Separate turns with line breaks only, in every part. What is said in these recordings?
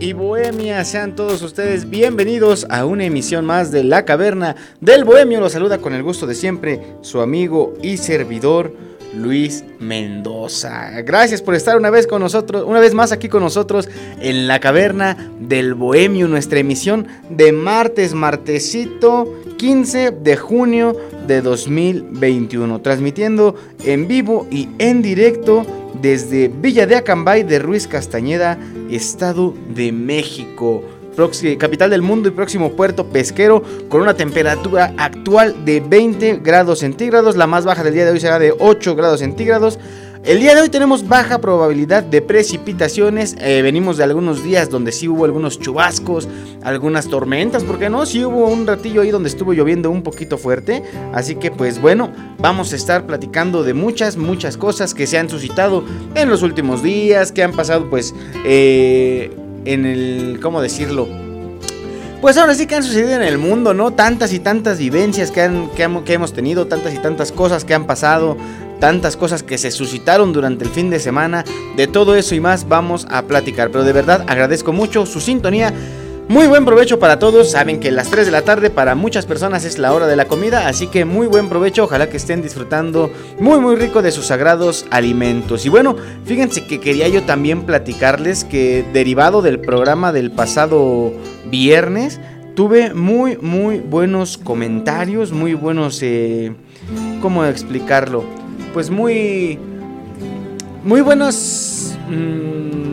Y bohemias, sean todos ustedes bienvenidos a una emisión más de La Caverna del Bohemio. Los saluda con el gusto de siempre su amigo y servidor Luis Mendoza. Gracias por estar una vez con nosotros, una vez más aquí con nosotros en La Caverna del Bohemio, nuestra emisión de martes, martesito 15 de junio de 2021, transmitiendo en vivo y en directo desde Villa de Acambay de Ruiz Castañeda, Estado de México. Capital del mundo y próximo puerto pesquero con una temperatura actual de 20 grados centígrados. La más baja del día de hoy será de 8 grados centígrados. El día de hoy tenemos baja probabilidad de precipitaciones. Eh, venimos de algunos días donde sí hubo algunos chubascos, algunas tormentas, porque no, sí hubo un ratillo ahí donde estuvo lloviendo un poquito fuerte. Así que pues bueno, vamos a estar platicando de muchas, muchas cosas que se han suscitado en los últimos días, que han pasado pues eh, en el, ¿cómo decirlo? Pues ahora sí que han sucedido en el mundo, ¿no? Tantas y tantas vivencias que, que, que hemos tenido, tantas y tantas cosas que han pasado, tantas cosas que se suscitaron durante el fin de semana. De todo eso y más vamos a platicar. Pero de verdad agradezco mucho su sintonía. Muy buen provecho para todos. Saben que las 3 de la tarde para muchas personas es la hora de la comida. Así que muy buen provecho. Ojalá que estén disfrutando muy muy rico de sus sagrados alimentos. Y bueno, fíjense que quería yo también platicarles que derivado del programa del pasado viernes, tuve muy muy buenos comentarios. Muy buenos... Eh, ¿Cómo explicarlo? pues muy muy buenos mmm,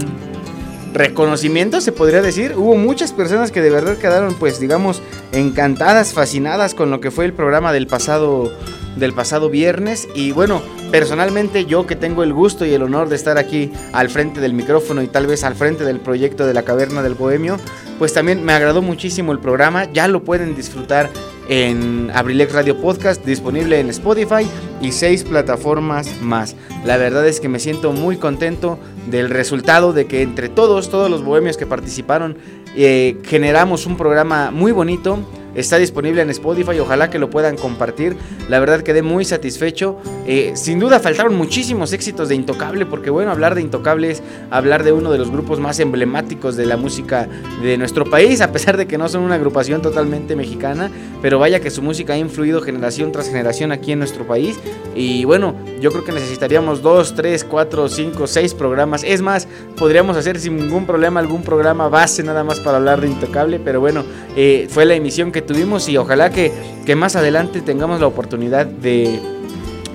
reconocimientos se podría decir. Hubo muchas personas que de verdad quedaron pues digamos encantadas fascinadas con lo que fue el programa del pasado del pasado viernes. Y bueno personalmente yo que tengo el gusto y el honor de estar aquí al frente del micrófono y tal vez al frente del proyecto de la caverna del bohemio pues también me agradó muchísimo el programa. Ya lo pueden disfrutar en Abrilex Radio Podcast, disponible en Spotify y seis plataformas más. La verdad es que me siento muy contento del resultado de que entre todos, todos los bohemios que participaron, eh, generamos un programa muy bonito Está disponible en Spotify, ojalá que lo puedan compartir. La verdad quedé muy satisfecho. Eh, sin duda faltaron muchísimos éxitos de Intocable, porque bueno, hablar de Intocable es hablar de uno de los grupos más emblemáticos de la música de nuestro país, a pesar de que no son una agrupación totalmente mexicana, pero vaya que su música ha influido generación tras generación aquí en nuestro país. Y bueno, yo creo que necesitaríamos dos, tres, cuatro, cinco, seis programas. Es más, podríamos hacer sin ningún problema algún programa base nada más para hablar de Intocable, pero bueno, eh, fue la emisión que tuvimos y ojalá que, que más adelante tengamos la oportunidad de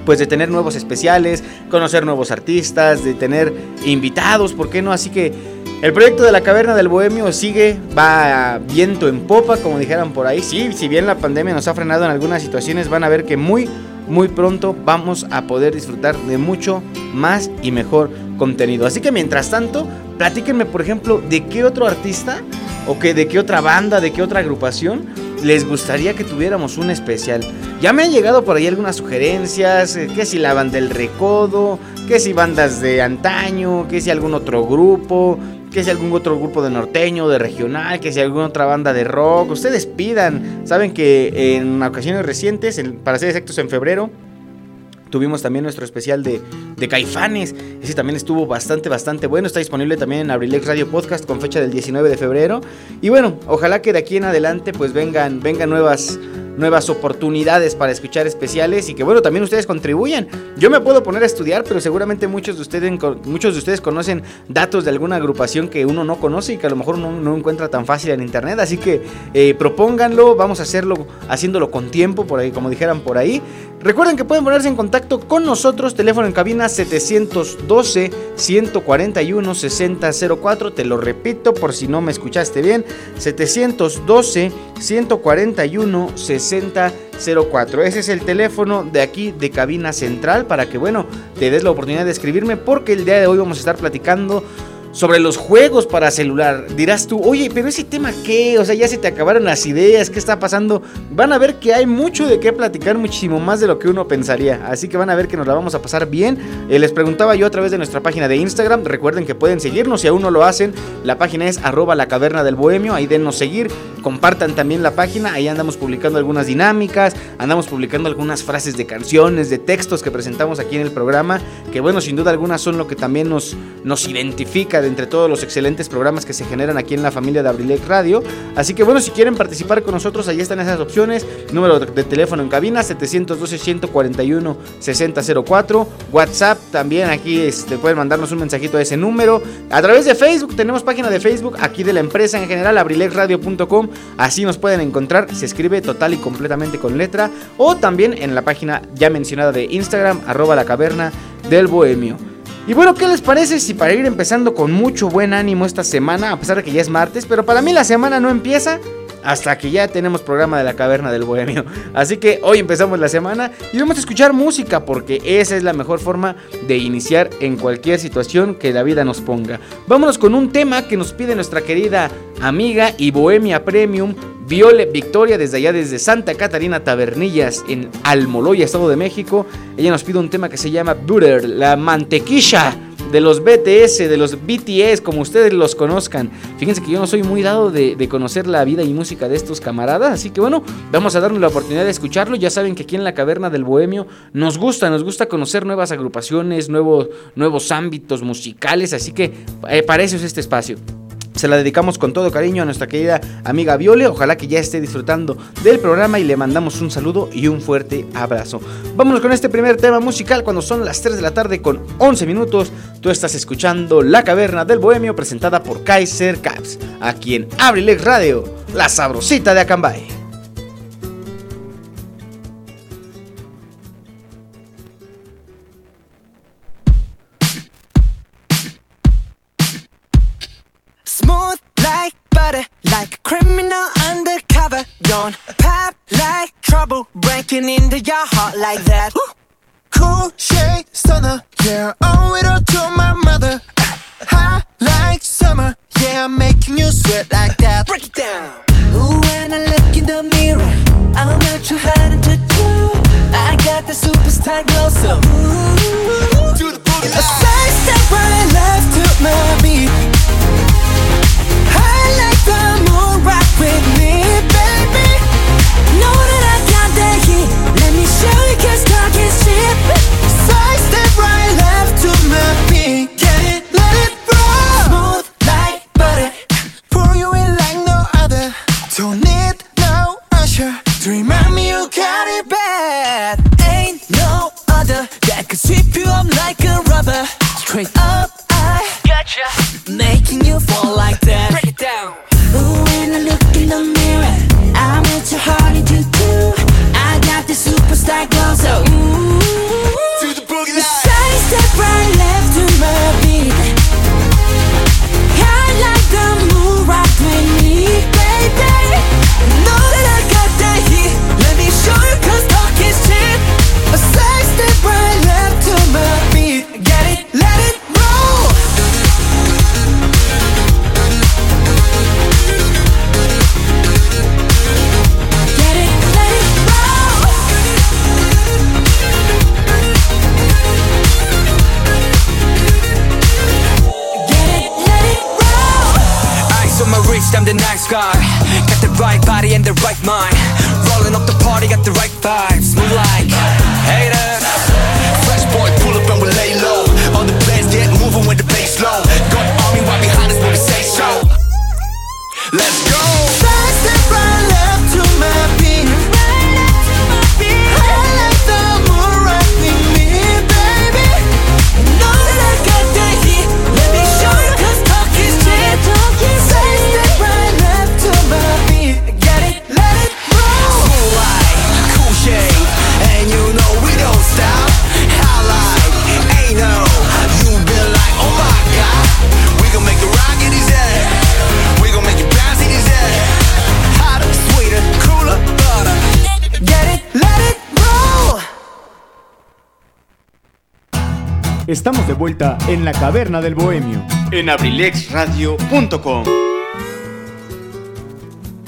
pues de tener nuevos especiales, conocer nuevos artistas, de tener invitados, ¿por qué no? Así que el proyecto de la Caverna del Bohemio sigue, va viento en popa, como dijeran por ahí. Sí, si bien la pandemia nos ha frenado en algunas situaciones, van a ver que muy, muy pronto vamos a poder disfrutar de mucho más y mejor contenido. Así que mientras tanto, platíquenme, por ejemplo, de qué otro artista o que de qué otra banda, de qué otra agrupación les gustaría que tuviéramos un especial. Ya me han llegado por ahí algunas sugerencias, eh, que si la banda del Recodo, que si bandas de antaño, que si algún otro grupo, que si algún otro grupo de norteño, de regional, que si alguna otra banda de rock. Ustedes pidan. Saben que en ocasiones recientes, para ser exactos en febrero, Tuvimos también nuestro especial de, de, Caifanes. Ese también estuvo bastante, bastante bueno. Está disponible también en Abrilex Radio Podcast con fecha del 19 de febrero. Y bueno, ojalá que de aquí en adelante pues vengan, vengan nuevas, nuevas oportunidades para escuchar especiales y que bueno, también ustedes contribuyan. Yo me puedo poner a estudiar, pero seguramente muchos de ustedes, muchos de ustedes conocen datos de alguna agrupación que uno no conoce y que a lo mejor uno no encuentra tan fácil en internet. Así que eh, propónganlo, vamos a hacerlo haciéndolo con tiempo, por ahí, como dijeran por ahí. Recuerden que pueden ponerse en contacto con nosotros, teléfono en cabina 712 141 6004, te lo repito por si no me escuchaste bien, 712 141 6004. Ese es el teléfono de aquí de cabina central para que bueno, te des la oportunidad de escribirme porque el día de hoy vamos a estar platicando sobre los juegos para celular. Dirás tú, oye, pero ese tema qué? O sea, ya se te acabaron las ideas, ¿qué está pasando? Van a ver que hay mucho de qué platicar, muchísimo más de lo que uno pensaría. Así que van a ver que nos la vamos a pasar bien. Eh, les preguntaba yo a través de nuestra página de Instagram. Recuerden que pueden seguirnos si aún no lo hacen. La página es arroba la caverna del bohemio. Ahí denos seguir. Compartan también la página. Ahí andamos publicando algunas dinámicas. Andamos publicando algunas frases de canciones, de textos que presentamos aquí en el programa. Que bueno, sin duda alguna son lo que también nos, nos identifica entre todos los excelentes programas que se generan aquí en la familia de Abrilec Radio. Así que bueno, si quieren participar con nosotros, ahí están esas opciones. Número de teléfono en cabina 712-141-6004. WhatsApp también aquí este, pueden mandarnos un mensajito a ese número. A través de Facebook, tenemos página de Facebook aquí de la empresa en general, abrilecradio.com. Así nos pueden encontrar. Se escribe total y completamente con letra. O también en la página ya mencionada de Instagram, arroba la caverna del bohemio. Y bueno, ¿qué les parece si para ir empezando con mucho buen ánimo esta semana, a pesar de que ya es martes, pero para mí la semana no empieza hasta que ya tenemos programa de la caverna del bohemio. Así que hoy empezamos la semana y vamos a escuchar música porque esa es la mejor forma de iniciar en cualquier situación que la vida nos ponga. Vámonos con un tema que nos pide nuestra querida amiga y bohemia premium Viole Victoria desde allá, desde Santa Catarina Tabernillas, en Almoloya, Estado de México. Ella nos pide un tema que se llama Butter, la mantequilla de los BTS, de los BTS, como ustedes los conozcan. Fíjense que yo no soy muy dado de, conocer la vida y música de estos camaradas, así que bueno, vamos a darle la oportunidad de escucharlo. Ya saben que aquí en la Caverna del Bohemio nos gusta, nos gusta conocer nuevas agrupaciones, nuevos, nuevos ámbitos musicales, así que eh, para eso es este espacio. Se la dedicamos con todo cariño a nuestra querida amiga Viole. Ojalá que ya esté disfrutando del programa y le mandamos un saludo y un fuerte abrazo. Vámonos con este primer tema musical cuando son las 3 de la tarde con 11 minutos. Tú estás escuchando La Caverna del Bohemio presentada por Kaiser Caps, aquí en Abrilex Radio, la sabrosita de Acambay.
Breaking into your heart like that. Cool shade stunner, yeah, owe it all to my mother. Hot like summer, yeah, I'm making you sweat like that. Break it down. Ooh, when I look in the mirror, I'm not too hard to do. I got the superstar glow, so ooh, do the boogie. A side step right left to my beat. crazy. Up, I got gotcha. you. Got the right vibes
Estamos de vuelta en la caverna del bohemio.
En abrilexradio.com.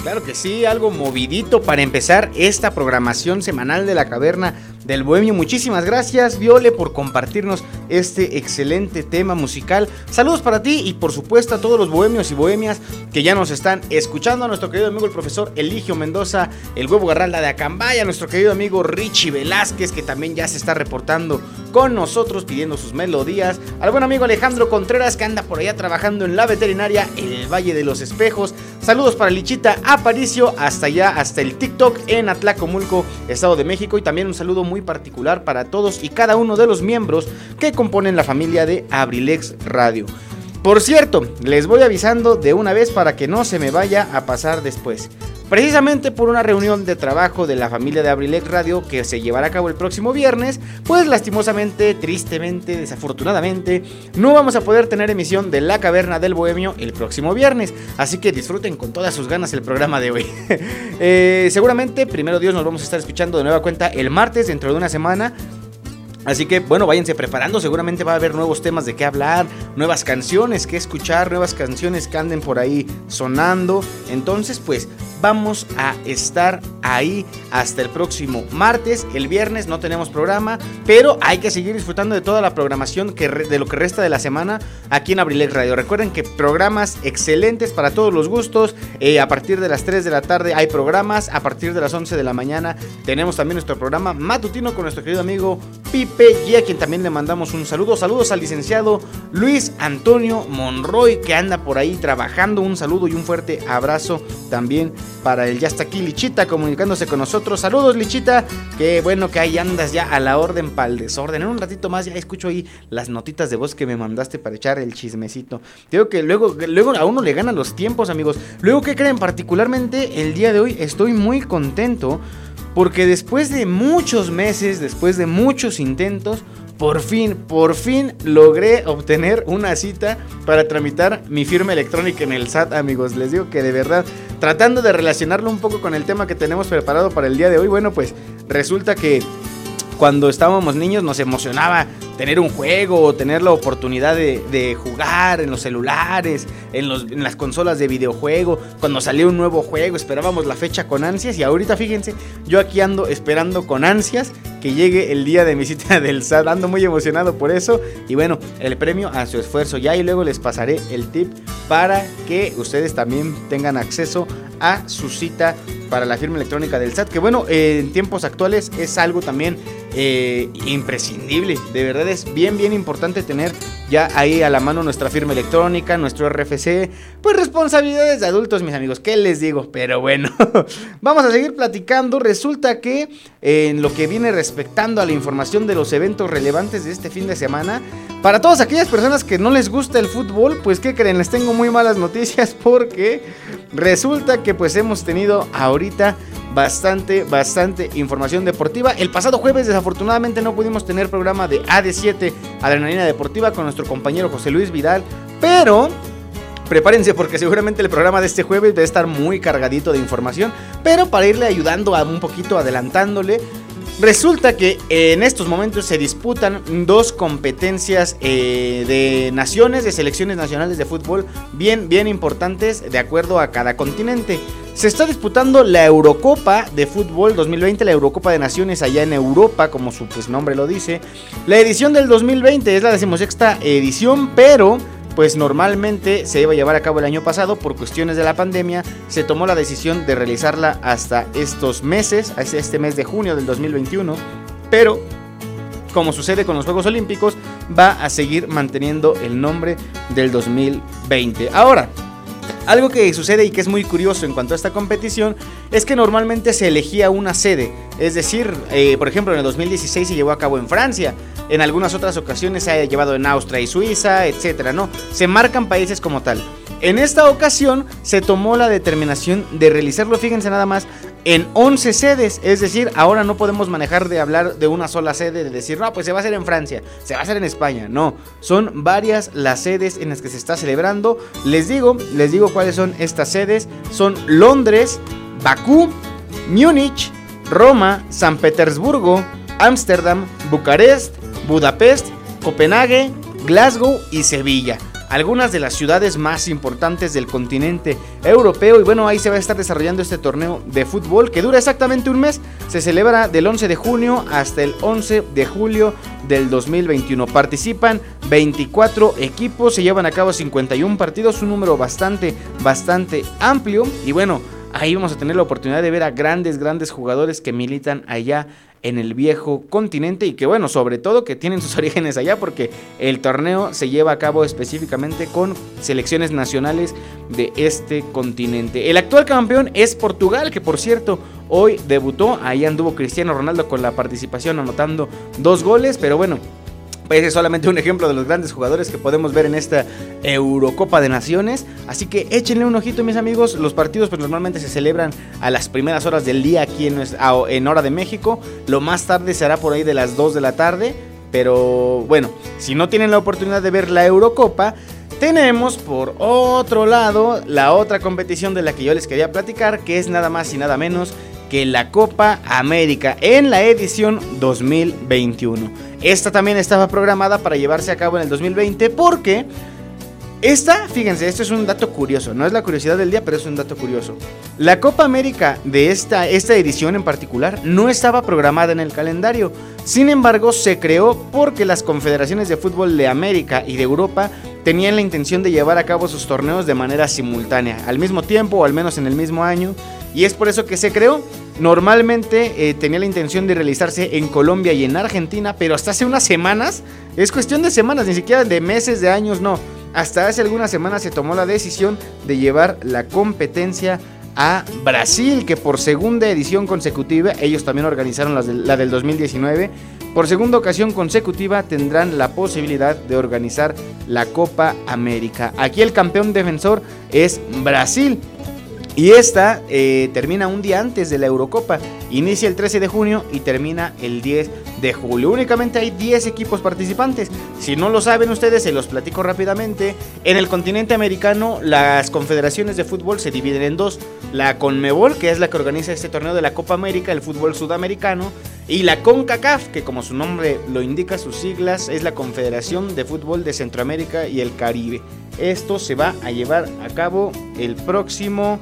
Claro que sí, algo movidito para empezar esta programación semanal de la caverna del Bohemio. Muchísimas gracias, Viole, por compartirnos este excelente tema musical. Saludos para ti y por supuesto a todos los bohemios y bohemias que ya nos están escuchando. A nuestro querido amigo el profesor Eligio Mendoza, el huevo Garralda de Acambaya, a nuestro querido amigo Richie Velázquez, que también ya se está reportando con nosotros pidiendo sus melodías. Al buen amigo Alejandro Contreras, que anda por allá trabajando en la veterinaria en el Valle de los Espejos. Saludos para Lichita Aparicio, hasta allá, hasta el TikTok en Atlacomulco, Estado de México. Y también un saludo muy particular para todos y cada uno de los miembros que componen la familia de Abrilex Radio. Por cierto, les voy avisando de una vez para que no se me vaya a pasar después. Precisamente por una reunión de trabajo de la familia de Abrilex Radio que se llevará a cabo el próximo viernes, pues lastimosamente, tristemente, desafortunadamente, no vamos a poder tener emisión de La Caverna del Bohemio el próximo viernes. Así que disfruten con todas sus ganas el programa de hoy. Eh, seguramente, primero Dios, nos vamos a estar escuchando de nueva cuenta el martes dentro de una semana. Así que bueno, váyanse preparando, seguramente va a haber nuevos temas de qué hablar, nuevas canciones que escuchar, nuevas canciones que anden por ahí sonando. Entonces pues vamos a estar ahí hasta el próximo martes. El viernes no tenemos programa, pero hay que seguir disfrutando de toda la programación que de lo que resta de la semana aquí en Abrilex Radio. Recuerden que programas excelentes para todos los gustos. Eh, a partir de las 3 de la tarde hay programas, a partir de las 11 de la mañana tenemos también nuestro programa matutino con nuestro querido amigo Pipe y a quien también le mandamos un saludo. Saludos al licenciado Luis Antonio Monroy, que anda por ahí trabajando. Un saludo y un fuerte abrazo también para el Ya está aquí Lichita comunicándose con nosotros. Saludos Lichita, que bueno que ahí andas ya a la orden para el desorden. En un ratito más ya escucho ahí las notitas de voz que me mandaste para echar el chismecito. Digo que luego, luego a uno le ganan los tiempos, amigos. Luego, ¿qué creen? Particularmente el día de hoy estoy muy contento porque después de muchos meses, después de muchos intentos, por fin, por fin logré obtener una cita para tramitar mi firma electrónica en el SAT, amigos. Les digo que de verdad, tratando de relacionarlo un poco con el tema que tenemos preparado para el día de hoy, bueno, pues resulta que cuando estábamos niños nos emocionaba tener un juego o tener la oportunidad de, jugar en los celulares, en, en, las consolas de videojuego. Cuando salió un nuevo juego esperábamos la fecha con ansias y ahorita fíjense, yo aquí ando esperando con ansias que llegue el día de mi cita del SAT. Ando muy emocionado por eso y bueno, el premio a su esfuerzo ya y luego les pasaré el tip para que ustedes también tengan acceso a su cita para la firma electrónica del SAT, que bueno, en tiempos actuales es algo también eh, imprescindible. De verdad es bien, bien importante tener ya ahí a la mano nuestra firma electrónica, nuestro RFC. Pues responsabilidades de adultos, mis amigos, ¿qué les digo? Pero bueno, vamos a seguir platicando. Resulta que en lo que viene respectando a la información de los eventos relevantes de este fin de semana, para todas aquellas personas que no les gusta el fútbol, pues ¿qué creen? Les tengo muy malas noticias porque resulta que pues hemos tenido ahorita bastante, bastante información deportiva. El pasado jueves desafortunadamente no pudimos tener programa de AD7 Adrenalina Deportiva con nuestro compañero José Luis Vidal, pero prepárense porque seguramente el programa de este jueves debe estar muy cargadito de información, pero para irle ayudando a un poquito, adelantándole, Resulta que en estos momentos se disputan dos competencias eh, de naciones, de selecciones nacionales de fútbol, bien, bien importantes de acuerdo a cada continente. Se está disputando la Eurocopa de Fútbol 2020, la Eurocopa de Naciones allá en Europa, como su pues, nombre lo dice. La edición del 2020 es la decimosexta edición, pero pues normalmente se iba a llevar a cabo el año pasado por cuestiones de la pandemia, se tomó la decisión de realizarla hasta estos meses, hasta este mes de junio del 2021, pero como sucede con los Juegos Olímpicos, va a seguir manteniendo el nombre del 2020. Ahora, algo que sucede y que es muy curioso en cuanto a esta competición es que normalmente se elegía una sede. Es decir, eh, por ejemplo, en el 2016 se llevó a cabo en Francia. En algunas otras ocasiones se ha llevado en Austria y Suiza, etcétera, ¿no? Se marcan países como tal. En esta ocasión se tomó la determinación de realizarlo, fíjense nada más, en 11 sedes. Es decir, ahora no podemos manejar de hablar de una sola sede, de decir, no, pues se va a hacer en Francia, se va a hacer en España. No, son varias las sedes en las que se está celebrando. Les digo, les digo cuáles son estas sedes. Son Londres, Bakú, Múnich, Roma, San Petersburgo, Ámsterdam, Bucarest, Budapest Copenhague, Glasgow y Sevilla algunas de las ciudades más importantes del continente europeo. Y bueno, ahí se va a estar desarrollando este torneo de fútbol que dura exactamente un mes. Se celebra del 11 de junio hasta el 11 de julio del 2021. Participan 24 equipos, se llevan a cabo 51 partidos, un número bastante, bastante amplio. Y bueno, ahí vamos a tener la oportunidad de ver a grandes, grandes jugadores que militan allá en el viejo continente y que bueno, sobre todo que tienen sus orígenes allá porque el torneo se lleva a cabo específicamente con selecciones nacionales de este continente. El actual campeón es Portugal, que por cierto hoy debutó, ahí anduvo Cristiano Ronaldo con la participación anotando dos goles, pero bueno, ese es solamente un ejemplo de los grandes jugadores que podemos ver en esta Eurocopa de Naciones. Así que échenle un ojito, mis amigos. Los partidos pues normalmente se celebran a las primeras horas del día aquí en, en hora de México. Lo más tarde será por ahí de las 2 de la tarde. Pero bueno, si no tienen la oportunidad de ver la Eurocopa, tenemos por otro lado la otra competición de la que yo les quería platicar, que es nada más y nada menos que la Copa América en la edición 2021. Esta también estaba programada para llevarse a cabo en el 2020 porque esta, fíjense, esto es un dato curioso, no es la curiosidad del día, pero es un dato curioso. La Copa América de esta, esta edición en particular no estaba programada en el calendario, sin embargo se creó porque las confederaciones de fútbol de América y de Europa tenían la intención de llevar a cabo sus torneos de manera simultánea, al mismo tiempo o al menos en el mismo año, y es por eso que se creó. Normalmente eh, tenía la intención de realizarse en Colombia y en Argentina, pero hasta hace unas semanas, es cuestión de semanas, ni siquiera de meses, de años, no. Hasta hace algunas semanas se tomó la decisión de llevar la competencia a Brasil, que por segunda edición consecutiva, ellos también organizaron la, la del 2019, por segunda ocasión consecutiva tendrán la posibilidad de organizar la Copa América. Aquí el campeón defensor es Brasil. Y esta eh, termina un día antes de la Eurocopa. Inicia el 13 de junio y termina el 10 de julio. Únicamente hay 10 equipos participantes. Si no lo saben ustedes, se los platico rápidamente. En el continente americano, las confederaciones de fútbol se dividen en dos. La CONMEBOL, que es la que organiza este torneo de la Copa América, el fútbol sudamericano. Y la CONCACAF, que como su nombre lo indica, sus siglas, es la Confederación de Fútbol de Centroamérica y el Caribe. Esto se va a llevar a cabo el próximo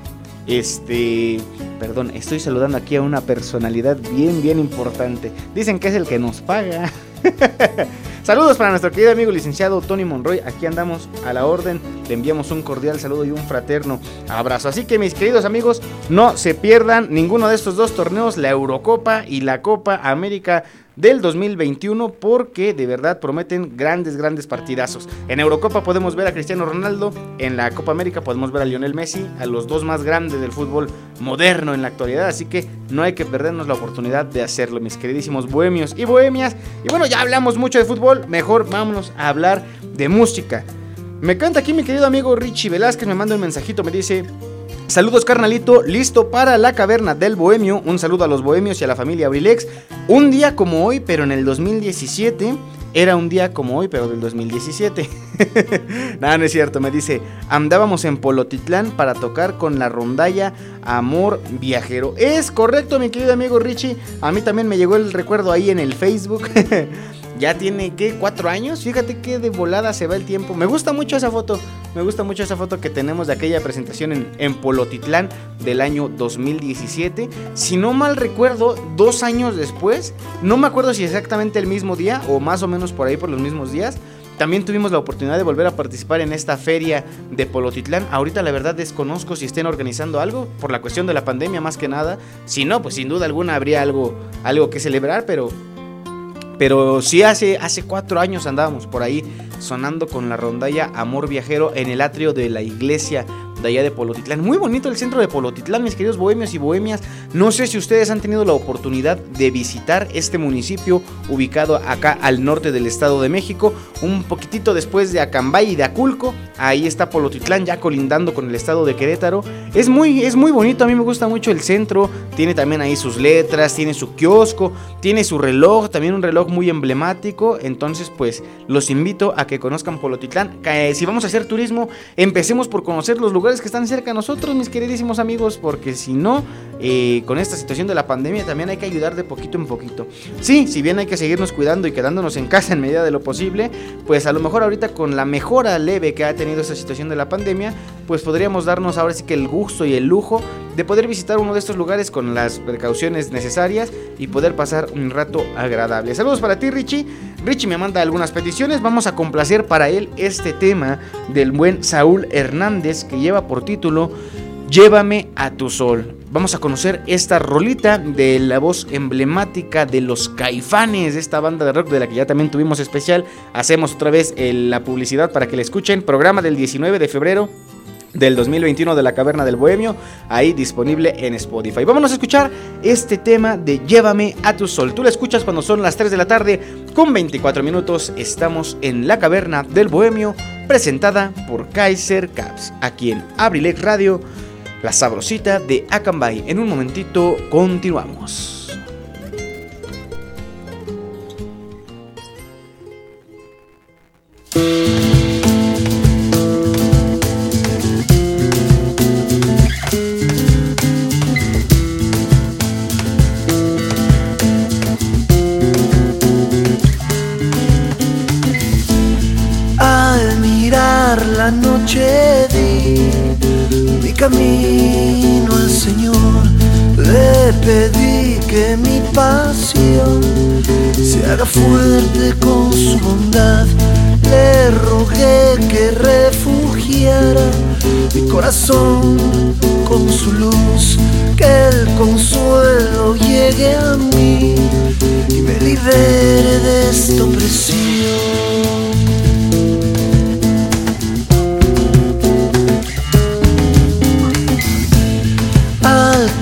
este, perdón, estoy saludando aquí a una personalidad bien, bien importante. Dicen que es el que nos paga. Saludos para nuestro querido amigo licenciado Tony Monroy. Aquí andamos a la orden. Le enviamos un cordial saludo y un fraterno abrazo. Así que mis queridos amigos, no se pierdan ninguno de estos dos torneos, la Eurocopa y la Copa América del 2021 porque de verdad prometen grandes, grandes partidazos. En Eurocopa podemos ver a Cristiano Ronaldo, en la Copa América podemos ver a Lionel Messi, a los dos más grandes del fútbol moderno en la actualidad, así que no hay que perdernos la oportunidad de hacerlo, mis queridísimos bohemios y bohemias. Y bueno, ya hablamos mucho de fútbol, mejor vámonos a hablar de música. Me canta aquí mi querido amigo Richie Velázquez, me manda un mensajito, me dice... Saludos carnalito, listo para la caverna del bohemio. Un saludo a los bohemios y a la familia Abrilex. Un día como hoy, pero en el 2017. Era un día como hoy, pero del 2017. Nada, no es cierto. Me dice, andábamos en Polotitlán para tocar con la rondalla Amor Viajero. Es correcto, mi querido amigo Richie. A mí también me llegó el recuerdo ahí en el Facebook. ya tiene, ¿qué? ¿Cuatro años? Fíjate que de volada se va el tiempo. Me gusta mucho esa foto. Me gusta mucho esa foto que tenemos de aquella presentación en, en Polotitlán del año 2017. Si no mal recuerdo, dos años después, no me acuerdo si exactamente el mismo día o más o menos por ahí por los mismos días. También tuvimos la oportunidad de volver a participar en esta feria de Polotitlán. Ahorita la verdad desconozco si estén organizando algo por la cuestión de la pandemia más que nada. Si no, pues sin duda alguna habría algo, algo que celebrar, pero pero sí hace, hace cuatro años andábamos por ahí sonando con la rondalla Amor Viajero en el atrio de la iglesia de allá de Polotitlán. Muy bonito el centro de Polotitlán, mis queridos bohemios y bohemias. No sé si ustedes han tenido la oportunidad de visitar este municipio ubicado acá al norte del Estado de México, un poquitito después de Acambay y de Aculco. Ahí está Polotitlán ya colindando con el estado de Querétaro. Es muy, es muy bonito, a mí me gusta mucho el centro. Tiene también ahí sus letras, tiene su kiosco, tiene su reloj, también un reloj muy emblemático. Entonces, pues los invito a que conozcan Polotitlán. Si vamos a hacer turismo, empecemos por conocer los lugares lugares que están cerca de nosotros, mis queridísimos amigos, porque si no, eh, con esta situación de la pandemia también hay que ayudar de poquito en poquito. Sí, si bien hay que seguirnos cuidando y quedándonos en casa en medida de lo posible, pues a lo mejor ahorita con la mejora leve que ha tenido esta situación de la pandemia, pues podríamos darnos ahora sí que el gusto y el lujo de poder visitar uno de estos lugares con las precauciones necesarias y poder pasar un rato agradable. Saludos para ti, Richie. Richie me manda algunas peticiones. Vamos a complacer para él este tema del buen Saúl Hernández que lleva por título Llévame a tu sol. Vamos a conocer esta rolita de la voz emblemática de los caifanes, esta banda de rock de la que ya también tuvimos especial. Hacemos otra vez la publicidad para que la escuchen. Programa del 19 de febrero del 2021 de la Caverna del Bohemio, ahí disponible en Spotify. Vámonos a escuchar este tema de Llévame a tu sol. Tú la escuchas cuando son las 3 de la tarde con 24 minutos. Estamos en la Caverna del Bohemio, presentada por Kaiser Caps, aquí en Abrilex Radio, la sabrosita de Acambay. En un momentito continuamos.
La noche di mi camino al Señor, le pedí que mi pasión se haga fuerte con su bondad, le rogué que refugiara mi corazón con su luz, que el consuelo llegue a mí y me libere de esta opresión.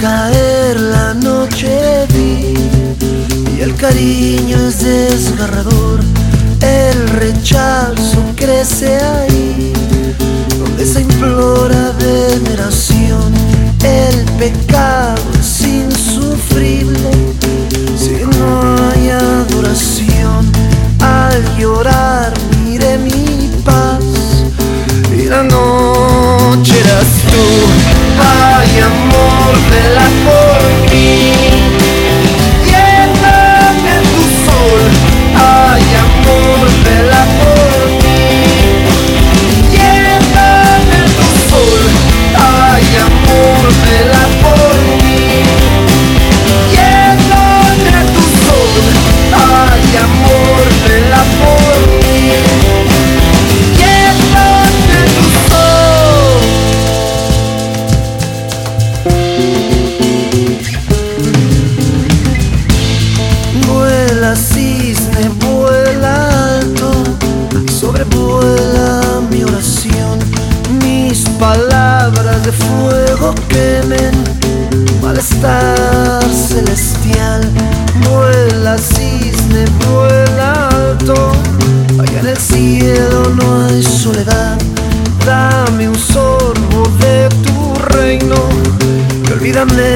Caer la noche vi y el cariño es desgarrador. El rechazo crece ahí, donde se implora veneración. El pecado es insufrible si no hay adoración. Al llorar mire mi paz y la noche eras tú. Y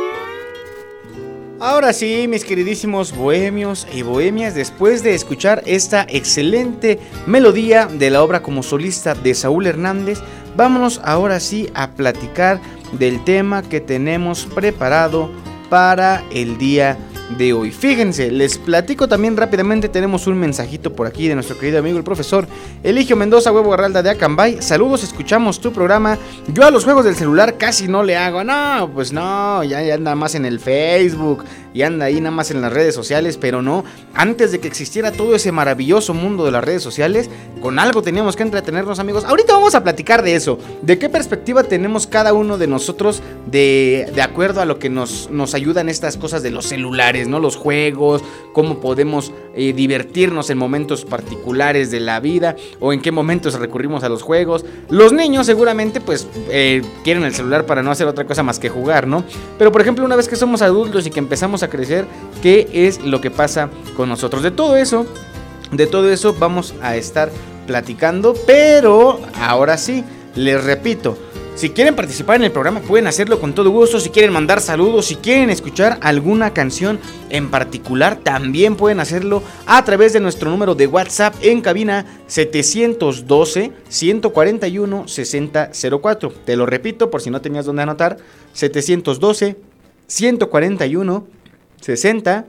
Ahora sí, mis queridísimos bohemios y bohemias, después de escuchar esta excelente melodía de la obra como solista de Saúl Hernández, vámonos ahora sí a platicar del tema que tenemos preparado para el día de hoy. Fíjense, les platico también rápidamente, tenemos un mensajito por aquí de nuestro querido amigo el profesor Eligio Mendoza, huevo garralda de Acambay. Saludos, escuchamos tu programa. Yo a los juegos del celular casi no le hago, no, pues no, ya, ya anda más en el Facebook y anda ahí nada más en las redes sociales, pero no, antes de que existiera todo ese maravilloso mundo de las redes sociales, con algo teníamos que entretenernos amigos. Ahorita vamos a platicar de eso, de qué perspectiva tenemos cada uno de nosotros de, de acuerdo a lo que nos, nos ayudan estas cosas de los celulares, ¿no? Los juegos, cómo podemos eh, divertirnos en momentos particulares de la vida o en qué momentos recurrimos a los juegos. Los niños seguramente pues eh, quieren el celular para no hacer otra cosa más que jugar, ¿no? Pero por ejemplo una vez que somos adultos y que empezamos a crecer, ¿qué es lo que pasa con nosotros? De todo eso, de todo eso vamos a estar platicando, pero ahora sí, les repito, si quieren participar en el programa pueden hacerlo con todo gusto, si quieren mandar saludos, si quieren escuchar alguna canción en particular, también pueden hacerlo a través de nuestro número de WhatsApp en cabina 712 141 6004. Te lo repito por si no tenías dónde anotar, 712 141 60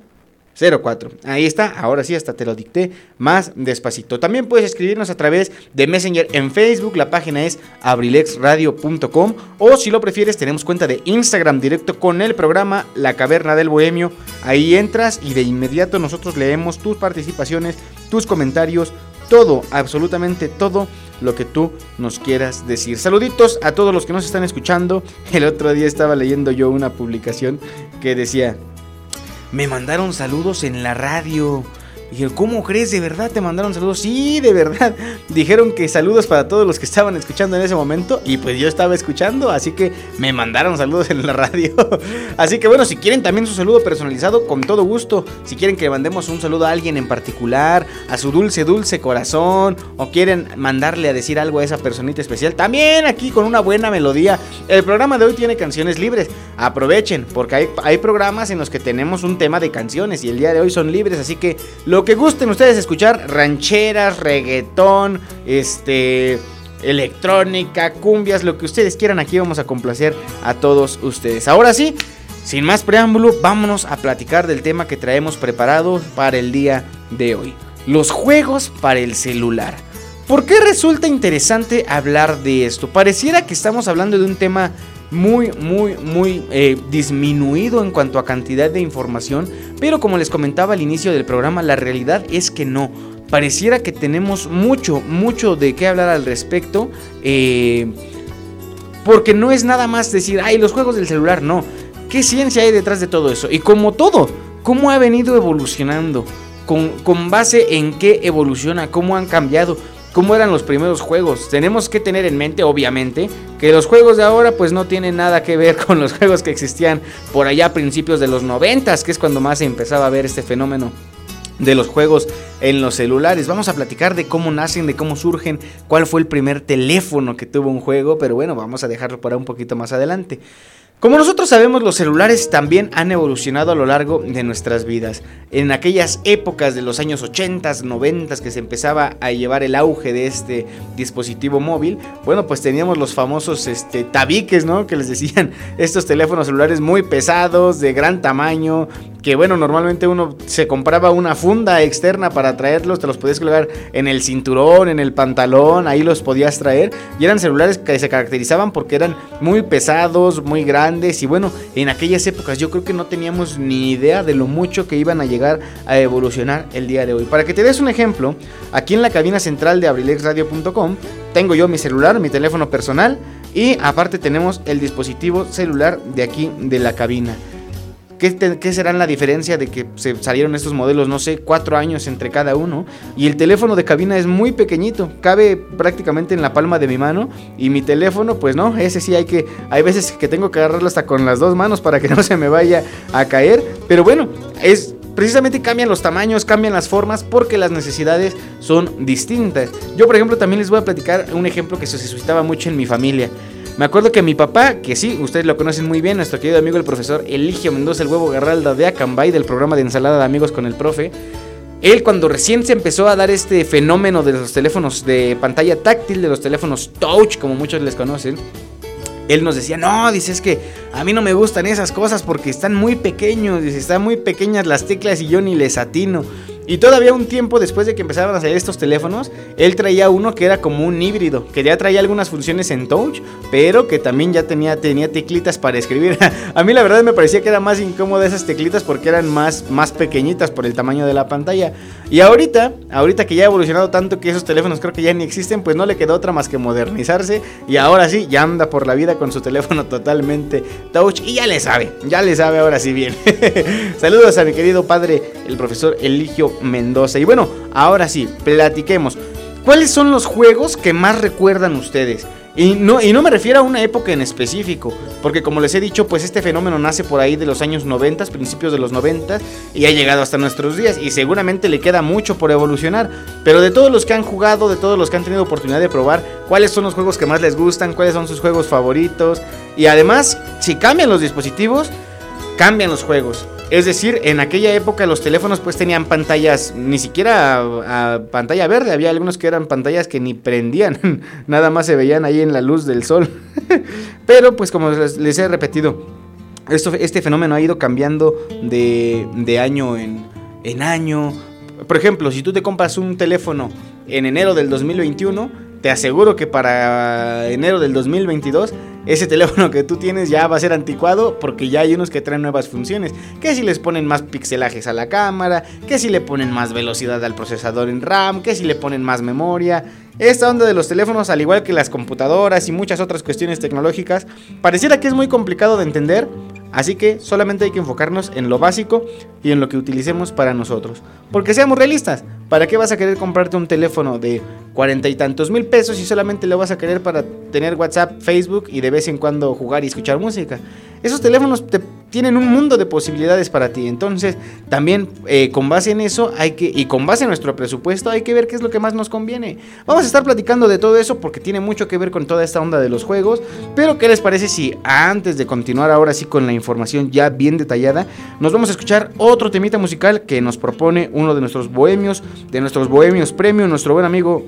04. Ahí está, ahora sí, hasta te lo dicté más despacito. También puedes escribirnos a través de Messenger en Facebook, la página es abrilexradio.com o si lo prefieres tenemos cuenta de Instagram directo con el programa La Caverna del Bohemio. Ahí entras y de inmediato nosotros leemos tus participaciones, tus comentarios, todo, absolutamente todo lo que tú nos quieras decir. Saluditos a todos los que nos están escuchando. El otro día estaba leyendo yo una publicación que decía me mandaron saludos en la radio. Dije, ¿cómo crees? ¿De verdad te mandaron saludos? Sí, de verdad. Dijeron que saludos para todos los que estaban escuchando en ese momento. Y pues yo estaba escuchando, así que me mandaron saludos en la radio. Así que bueno, si quieren también su saludo personalizado, con todo gusto. Si quieren que le mandemos un saludo a alguien en particular, a su dulce, dulce corazón, o quieren mandarle a decir algo a esa personita especial, también aquí con una buena melodía. El programa de hoy tiene canciones libres. Aprovechen, porque hay, hay programas en los que tenemos un tema de canciones y el día de hoy son libres, así que lo que gusten ustedes escuchar, rancheras, reggaetón, este, electrónica, cumbias, lo que ustedes quieran, aquí vamos a complacer a todos ustedes. Ahora sí, sin más preámbulo, vámonos a platicar del tema que traemos preparado para el día de hoy. Los juegos para el celular. ¿Por qué resulta interesante hablar de esto? Pareciera que estamos hablando de un tema muy, muy, muy eh, disminuido en cuanto a cantidad de información, pero como les comentaba al inicio del programa, la realidad es que no. Pareciera que tenemos mucho, mucho de qué hablar al respecto, eh, porque no es nada más decir, ay, los juegos del celular, no. ¿Qué ciencia hay detrás de todo eso? Y como todo, ¿cómo ha venido evolucionando? Con, con base en qué evoluciona, cómo han cambiado, cómo eran los primeros juegos. Tenemos que tener en mente, obviamente, que los juegos de ahora pues no tienen nada que ver con los juegos que existían por allá a principios de los noventas, que es cuando más se empezaba a ver este fenómeno de los juegos en los celulares. Vamos a platicar de cómo nacen, de cómo surgen, cuál fue el primer teléfono que tuvo un juego, pero bueno, vamos a dejarlo para un poquito más adelante. Como nosotros sabemos, los celulares también han evolucionado a lo largo de nuestras vidas. En aquellas épocas de los años 80, 90 que se empezaba a llevar el auge de este dispositivo móvil, bueno, pues teníamos los famosos este, tabiques, ¿no? Que les decían estos teléfonos celulares muy pesados, de gran tamaño, que bueno, normalmente uno se compraba una funda externa para traerlos, te los podías colgar en el cinturón, en el pantalón, ahí los podías traer. Y eran celulares que se caracterizaban porque eran muy pesados, muy grandes y bueno, en aquellas épocas yo creo que no teníamos ni idea de lo mucho que iban a llegar a evolucionar el día de hoy. Para que te des un ejemplo, aquí en la cabina central de abrilexradio.com tengo yo mi celular, mi teléfono personal y aparte tenemos el dispositivo celular de aquí de la cabina. ¿Qué, será la diferencia de que se salieron estos modelos? No sé, cuatro años entre cada uno. Y el teléfono de cabina es muy pequeñito, cabe prácticamente en la palma de mi mano. Y mi teléfono, pues no, ese sí hay que. Hay veces que tengo que agarrarlo hasta con las dos manos para que no se me vaya a caer. Pero bueno, es precisamente cambian los tamaños, cambian las formas porque las necesidades son distintas. Yo, por ejemplo, también les voy a platicar un ejemplo que se suscitaba mucho en mi familia. Me acuerdo que mi papá, que sí, ustedes lo conocen muy bien, nuestro querido amigo el profesor Eligio Mendoza, el huevo Garralda de Acambay, del programa de ensalada de amigos con el profe, él cuando recién se empezó a dar este fenómeno de los teléfonos de pantalla táctil, de los teléfonos touch, como muchos les conocen, él nos decía, no, dice, es que a mí no me gustan esas cosas porque están muy pequeños, dice, están muy pequeñas las teclas y yo ni les atino. Y todavía un tiempo después de que empezaron a salir estos teléfonos, él traía uno que era como un híbrido, que ya traía algunas funciones en touch, pero que también ya tenía, tenía teclitas para escribir. a mí la verdad me parecía que era más incómoda esas teclitas porque eran más, más pequeñitas por el tamaño de la pantalla. Y ahorita, ahorita que ya ha evolucionado tanto que esos teléfonos creo que ya ni existen, pues no le quedó otra más que modernizarse. Y ahora sí, ya anda por la vida con su teléfono totalmente touch y ya le sabe, ya le sabe ahora sí bien. Saludos a mi querido padre, el profesor Eligio Mendoza. Y bueno, ahora sí, platiquemos. ¿Cuáles son los juegos que más recuerdan ustedes? Y no, y no me refiero a una época en específico, porque como les he dicho, pues este fenómeno nace por ahí de los años 90, principios de los 90, y ha llegado hasta nuestros días, y seguramente le queda mucho por evolucionar. Pero de todos los que han jugado, de todos los que han tenido oportunidad de probar, ¿cuáles son los juegos que más les gustan? ¿Cuáles son sus juegos favoritos? Y además, si cambian los dispositivos, cambian los juegos. Es decir, en aquella época los teléfonos pues tenían pantallas, ni siquiera a, pantalla verde, había algunos que eran pantallas que ni prendían, nada más se veían ahí en la luz del sol. Pero pues como les, he repetido, esto, este fenómeno ha ido cambiando de, de año en, en año. Por ejemplo, si tú te compras un teléfono en enero del 2021, te aseguro que para enero del 2022 ese teléfono que tú tienes ya va a ser anticuado porque ya hay unos que traen nuevas funciones. Que si les ponen más pixelajes a la cámara, que si le ponen más velocidad al procesador en RAM, que si le ponen más memoria. Esta onda de los teléfonos, al igual que las computadoras y muchas otras cuestiones tecnológicas, pareciera que es muy complicado de entender, así que solamente hay que enfocarnos en lo básico y en lo que utilicemos para nosotros. Porque seamos realistas, ¿para qué vas a querer comprarte un teléfono de cuarenta y tantos mil pesos y solamente lo vas a querer para tener WhatsApp, Facebook y de vez en cuando jugar y escuchar música? Esos teléfonos te tienen un mundo de posibilidades para ti. Entonces, también eh, con base en eso hay que, y con base en nuestro presupuesto, hay que ver qué es lo que más nos conviene. Vamos a estar platicando de todo eso porque tiene mucho que ver con toda esta onda de los juegos. Pero, ¿qué les parece si antes de continuar ahora sí con la información ya bien detallada, nos vamos a escuchar otro temita musical que nos propone uno de nuestros bohemios, de nuestros bohemios premium, nuestro buen amigo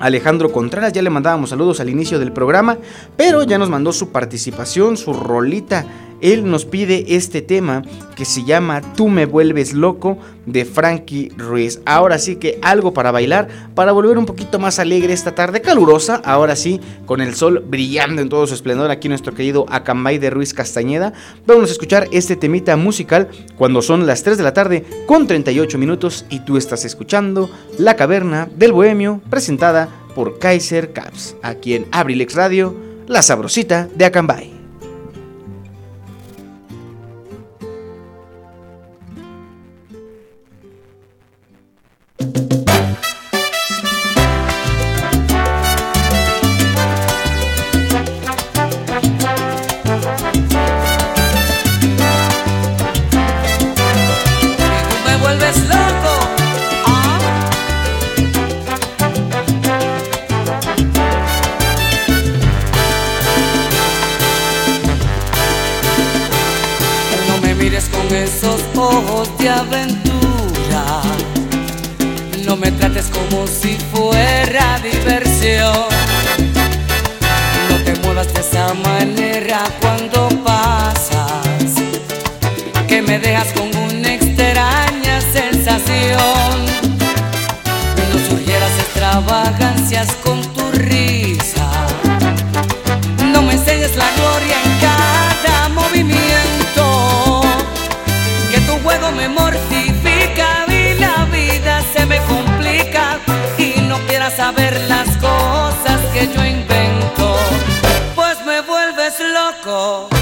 Alejandro Contreras, ya le mandábamos saludos al inicio del programa, pero ya nos mandó su participación, su rolita él nos pide este tema que se llama Tú me vuelves loco de Frankie Ruiz. Ahora sí que algo para bailar, para volver un poquito más alegre esta tarde calurosa, ahora sí, con el sol brillando en todo su esplendor aquí nuestro querido Acambay de Ruiz Castañeda. Vamos a escuchar este temita musical cuando son las 3 de la tarde con 38 minutos y tú estás escuchando La Caverna del Bohemio presentada por Kaiser Caps, aquí en Abrilex Radio, la sabrosita de Acambay.
saber las cosas que yo invento, pues me vuelves loco.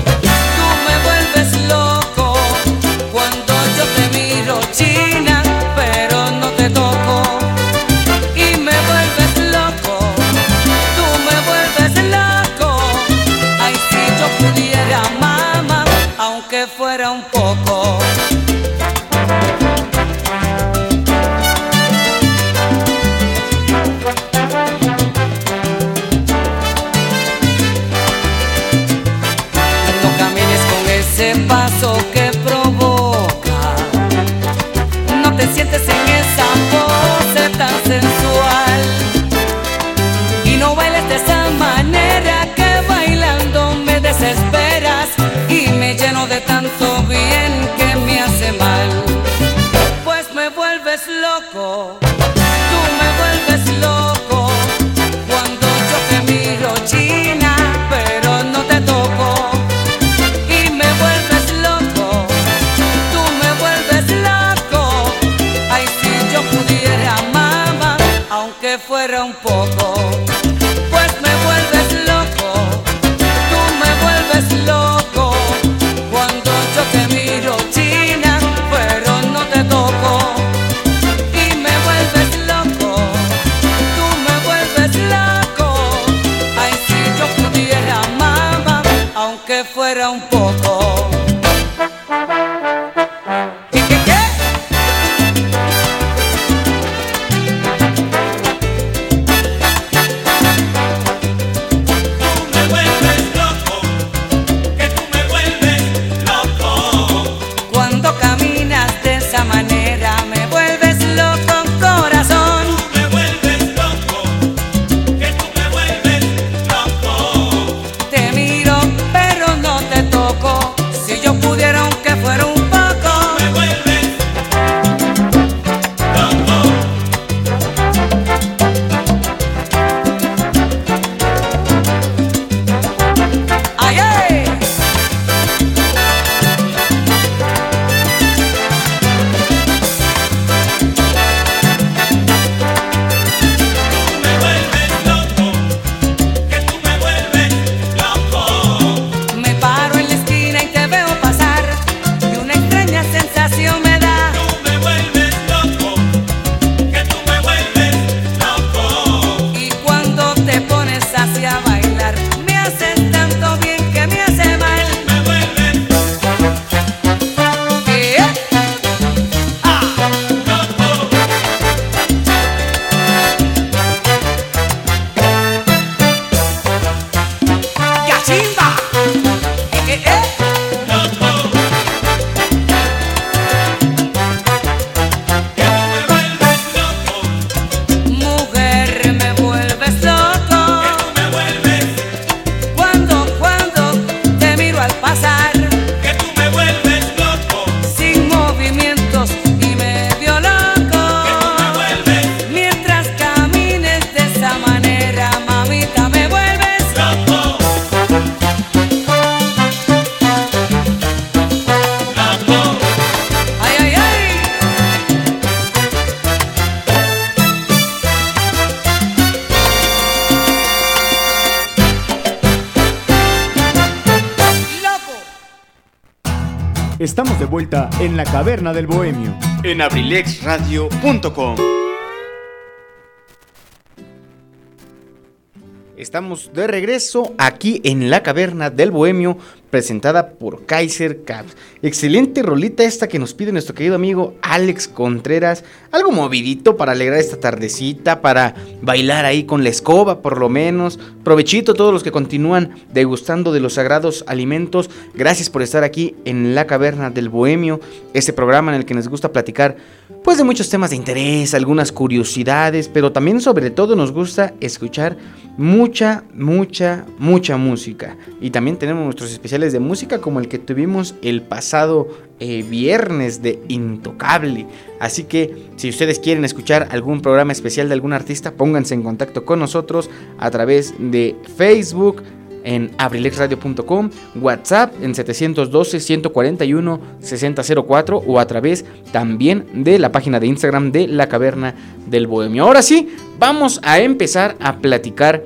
Estamos de vuelta en la caverna del bohemio
en abrilexradio.com. Estamos de regreso aquí en la caverna del bohemio, presentada por Kaiser Caps. Excelente rolita esta que nos pide nuestro querido amigo Alex Contreras. Algo movidito para alegrar esta tardecita, para bailar ahí con la escoba por lo menos. Provechito a todos los que continúan degustando de los sagrados alimentos. Gracias por estar aquí en la caverna del Bohemio, este programa en el que nos gusta platicar pues de muchos temas de interés, algunas curiosidades, pero también sobre todo nos gusta escuchar mucha, mucha, mucha música. Y también tenemos nuestros especiales de música como el que tuvimos el pasado eh, viernes de Intocable. Así que si ustedes quieren escuchar algún programa especial de algún artista, pónganse en contacto con nosotros a través de Facebook en abrilexradio.com, WhatsApp en 712-141-6004 o a través también de la página de Instagram de La Caverna del Bohemio. Ahora sí, vamos a empezar a platicar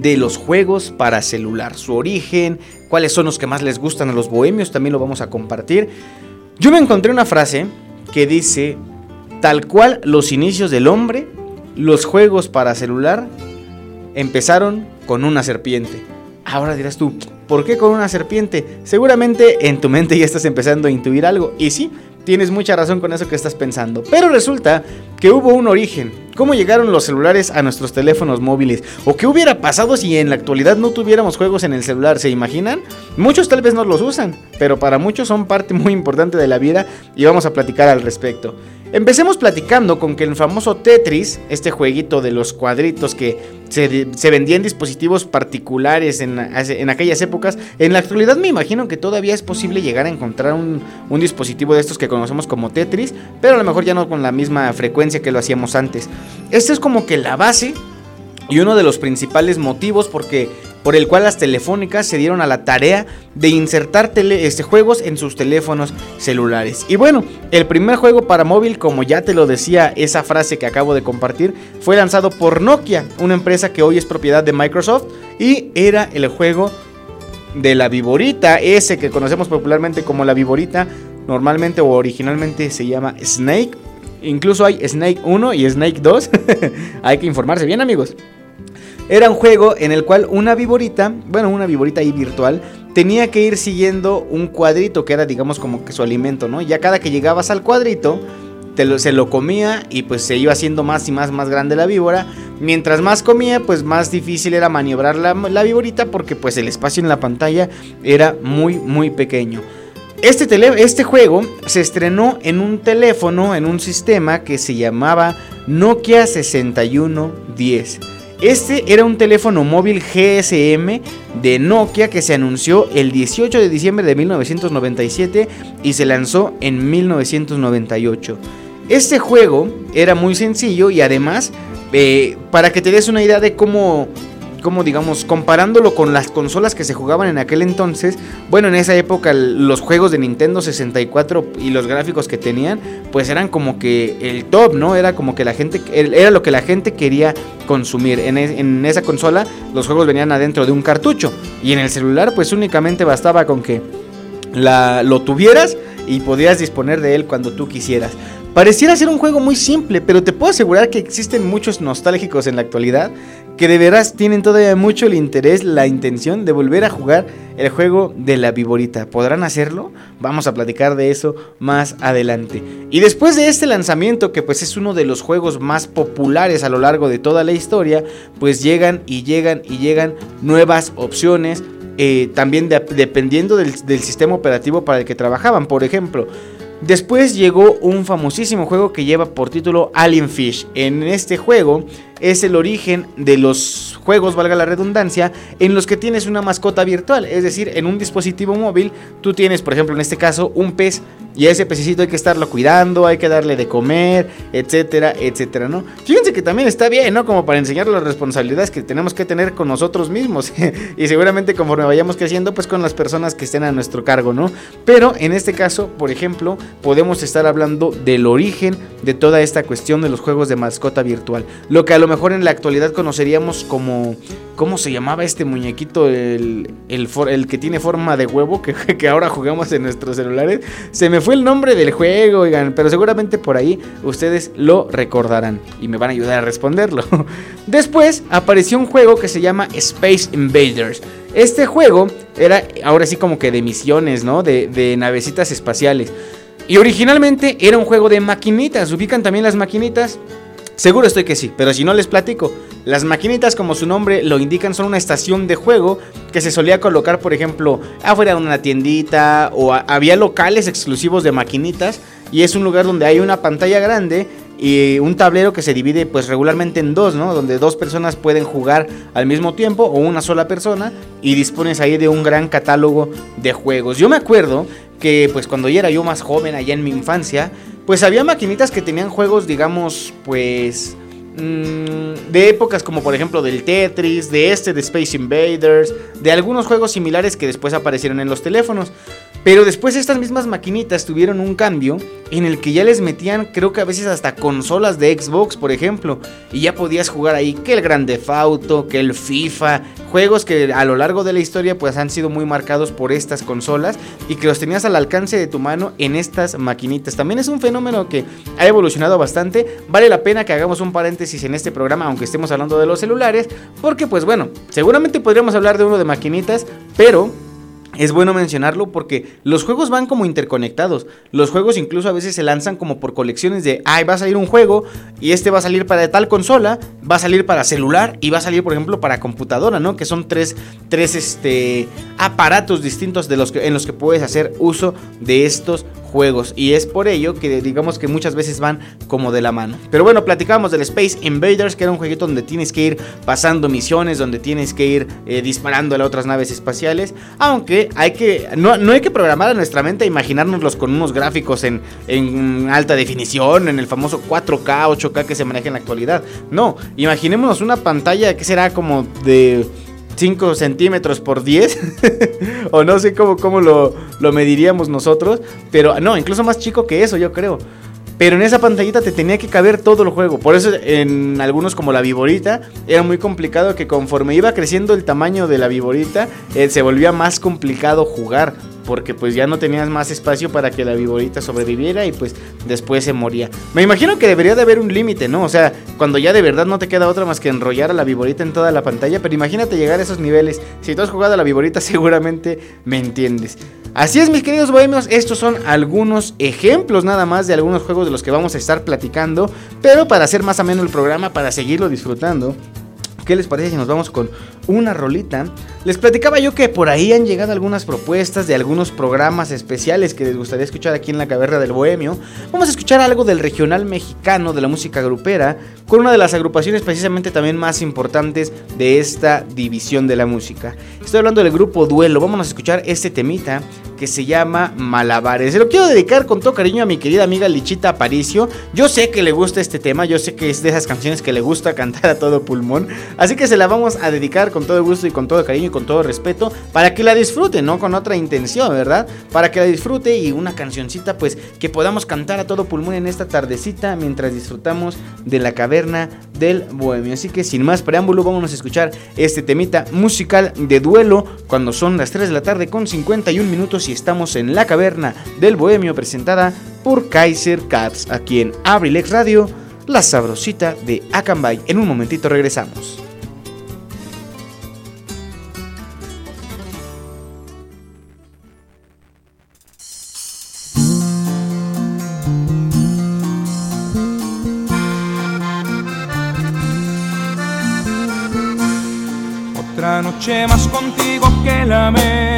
de los juegos para celular, su origen, cuáles son los que más les gustan a los bohemios, también lo vamos a compartir. Yo me encontré una frase que dice, tal cual los inicios del hombre, los juegos para celular empezaron con una serpiente. Ahora dirás tú, ¿por qué con una serpiente? Seguramente en tu mente ya estás empezando a intuir algo. Y sí, tienes mucha razón con eso que estás pensando. Pero resulta que hubo un origen. ¿Cómo llegaron los celulares a nuestros teléfonos móviles? ¿O qué hubiera pasado si en la actualidad no tuviéramos juegos en el celular? ¿Se imaginan? Muchos tal vez no los usan, pero para muchos son parte muy importante de la vida y vamos a platicar al respecto. Empecemos platicando con que el famoso Tetris, este jueguito de los cuadritos que se, se vendía en dispositivos particulares en, en, aquellas épocas, en la actualidad me imagino que todavía es posible llegar a encontrar un, un dispositivo de estos que conocemos como Tetris, pero a lo mejor ya no con la misma frecuencia que lo hacíamos antes. Esta es como que la base y uno de los principales motivos porque por el cual las telefónicas se dieron a la tarea de insertar este, juegos en sus teléfonos celulares. Y bueno, el primer juego para móvil, como ya te lo decía esa frase que acabo de compartir, fue lanzado por Nokia, una empresa que hoy es propiedad de Microsoft, y era el juego de la viborita, ese que conocemos popularmente como la viborita, normalmente o originalmente se llama Snake. Incluso hay Snake 1 y Snake 2. hay que informarse bien amigos. Era un juego en el cual una viborita, bueno, una viborita ahí virtual, tenía que ir siguiendo un cuadrito que era, digamos, como que su alimento, ¿no? Ya cada que llegabas al cuadrito, se lo comía y pues se iba haciendo más y más, más grande la víbora. Mientras más comía, pues más difícil era maniobrar la, la viborita porque pues el espacio en la pantalla era muy, muy pequeño. Este, este juego se estrenó en un teléfono, en un sistema que se llamaba Nokia 6110. Este era un teléfono móvil GSM de Nokia que se anunció el 18 de diciembre de 1997 y se lanzó en 1998. Este juego era muy sencillo y además, eh, para que te des una idea de cómo como digamos, comparándolo con las consolas que se jugaban en aquel entonces, bueno, en esa época los juegos de Nintendo 64 y los gráficos que tenían, pues eran como que el top, ¿no? Era como que la gente, era lo que la gente quería consumir. En, esa consola los juegos venían adentro de un cartucho y en el celular pues únicamente bastaba con que lo tuvieras y podías disponer de él cuando tú quisieras. Pareciera ser un juego muy simple, pero te puedo asegurar que existen muchos nostálgicos en la actualidad que de veras tienen todavía mucho el interés, la intención de volver a jugar el juego de la viborita. ¿Podrán hacerlo? Vamos a platicar de eso más adelante. Y después de este lanzamiento, que pues es uno de los juegos más populares a lo largo de toda la historia, pues llegan y llegan y llegan nuevas opciones, eh, también dependiendo del, del sistema operativo para el que trabajaban. Por ejemplo, Después llegó un famosísimo juego que lleva por título Alien Fish. En este juego es el origen de los juegos, valga la redundancia, en los que tienes una mascota virtual. Es decir, en un dispositivo móvil tú tienes, por ejemplo, en este caso, un pez y a ese pececito hay que estarlo cuidando, hay que darle de comer, etcétera, etcétera, ¿no? Fíjense que también está bien, ¿no? Como para enseñar las responsabilidades que tenemos que tener con nosotros mismos. y seguramente conforme vayamos creciendo, pues con las personas que estén a nuestro cargo, ¿no? Pero en este caso, por ejemplo, podemos estar hablando del origen de toda esta cuestión de los juegos de mascota virtual. Lo que a lo mejor en la actualidad conoceríamos como... ¿Cómo se llamaba este muñequito? El, el, el que tiene forma de huevo que, que ahora jugamos en nuestros celulares. Se me fue el nombre del juego, oigan, pero seguramente por ahí ustedes lo recordarán y me van a ayudar a responderlo. Después apareció un juego que se llama Space Invaders. Este juego era ahora sí como que de misiones, ¿no? De, de navecitas espaciales. Y originalmente era un juego de maquinitas. ¿Ubican también las maquinitas? Seguro estoy que sí, pero si no les platico. Las maquinitas, como su nombre lo indican, son una estación de juego que se solía colocar, por ejemplo, afuera de una tiendita o había locales exclusivos de maquinitas y es un lugar donde hay una pantalla grande y un tablero que se divide pues regularmente en dos, ¿no? Donde dos personas pueden jugar al mismo tiempo o una sola persona y dispones ahí de un gran catálogo de juegos. Yo me acuerdo que pues cuando ya era yo más joven allá en mi infancia, pues había maquinitas que tenían juegos, digamos, pues de épocas como por ejemplo del Tetris, de este de Space Invaders, de algunos juegos similares que después aparecieron en los teléfonos. Pero después estas mismas maquinitas tuvieron un cambio en el que ya les metían, creo que a veces hasta consolas de Xbox, por ejemplo, y ya podías jugar ahí que el Grand Theft Auto, que el FIFA, juegos que a lo largo de la historia pues han sido muy marcados por estas consolas y que los tenías al alcance de tu mano en estas maquinitas. También es un fenómeno que ha evolucionado bastante. Vale la pena que hagamos un paréntesis en este programa, aunque estemos hablando de los celulares, porque pues bueno, seguramente podríamos hablar de uno de maquinitas, pero es bueno mencionarlo porque los juegos van como interconectados. Los juegos incluso a veces se lanzan como por colecciones de, ay, va a salir un juego y este va a salir para tal consola, va a salir para celular y va a salir, por ejemplo, para computadora, ¿no? Que son tres, tres este, aparatos distintos de los que, en los que puedes hacer uso de estos juegos. Y es por ello que digamos que muchas veces van como de la mano. Pero bueno, platicábamos del Space Invaders, que era un jueguito donde tienes que ir pasando misiones, donde tienes que ir eh, disparando a otras naves espaciales. Aunque hay que, no, no hay que programar a nuestra mente a imaginárnoslos con unos gráficos en, en alta definición, en el famoso 4K, 8K que se maneja en la actualidad. No, imaginémonos una pantalla que será como de 5 centímetros por 10. o no sé cómo, cómo lo, lo mediríamos nosotros. Pero no, incluso más chico que eso, yo creo. Pero en esa pantallita te tenía que caber todo el juego. Por eso en algunos como la viborita era muy complicado que conforme iba creciendo el tamaño de la viborita eh, se volvía más complicado jugar. Porque pues ya no tenías más espacio para que la viborita sobreviviera y pues después se moría. Me imagino que debería de haber un límite, ¿no? O sea, cuando ya de verdad no te queda otra más que enrollar a la viborita en toda la pantalla. Pero imagínate llegar a esos niveles. Si tú has jugado a la viborita seguramente me entiendes. Así es, mis queridos bohemios, estos son algunos ejemplos nada más de algunos juegos de los que vamos a estar platicando, pero para hacer más ameno el programa, para seguirlo disfrutando, ¿Qué les parece si nos vamos con una rolita? Les platicaba yo que por ahí han llegado algunas propuestas de algunos programas especiales que les gustaría escuchar aquí en la Caverna del Bohemio. Vamos a escuchar algo del regional mexicano, de la música grupera, con una de las agrupaciones precisamente también más importantes de esta división de la música. Estoy hablando del grupo Duelo. Vamos a escuchar este temita que se llama Malabares. Se lo quiero dedicar con todo cariño a mi querida amiga Lichita Aparicio. Yo sé que le gusta este tema, yo sé que es de esas canciones que le gusta cantar a todo pulmón. Así que se la vamos a dedicar con todo gusto y con todo cariño y con todo respeto para que la disfrute, no con otra intención, ¿verdad? Para que la disfrute y una cancioncita pues que podamos cantar a todo pulmón en esta tardecita mientras disfrutamos de la caverna del bohemio. Así que sin más preámbulo vamos a escuchar este temita musical de duelo cuando son las 3 de la tarde con 51 minutos y estamos en la caverna del bohemio presentada por Kaiser Cats aquí en Abrilex Radio, la sabrosita de Acambay. En un momentito regresamos.
Otra noche más contigo que lamento,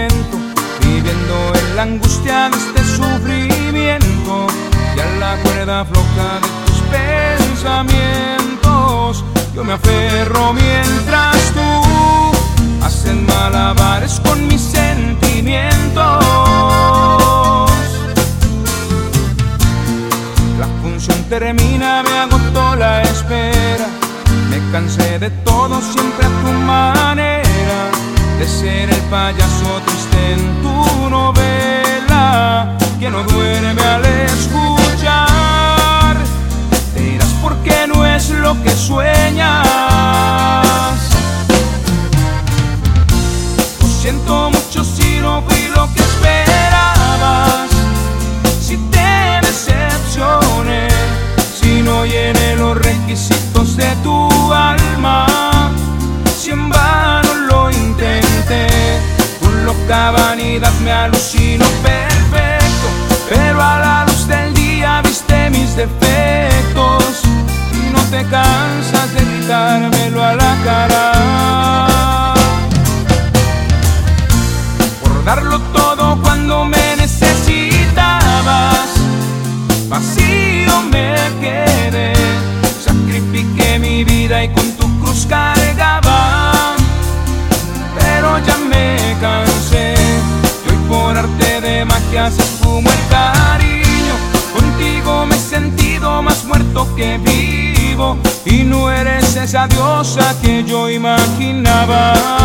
viviendo en la angustia de este sufrimiento y a la cuerda floja de tus pensamientos. Yo me aferro mientras tú haces malabares con mis sentimientos. La función termina, me agotó la espera. Me cansé de todo siempre a tu manera, de ser el payaso triste en tu novela, que no duerme al escuchar. Dirás por qué no es lo que sueñas. Lo siento mucho si no fui lo que esperabas, si te decepcioné, si no llené los requisitos de tu alma, loca vanidad me alucino perfecto, pero a la luz del día viste mis defectos y no te cansas de gritármelo a la cara. Por darlo todo cuando me necesitabas, vacío me quedé, sacrifiqué mi vida y con tu cruz cargaba, pero ya me cansé. Y hoy por arte de magia se esfumó el cariño. Contigo me he sentido más muerto que vivo. Y no eres esa diosa que yo imaginaba.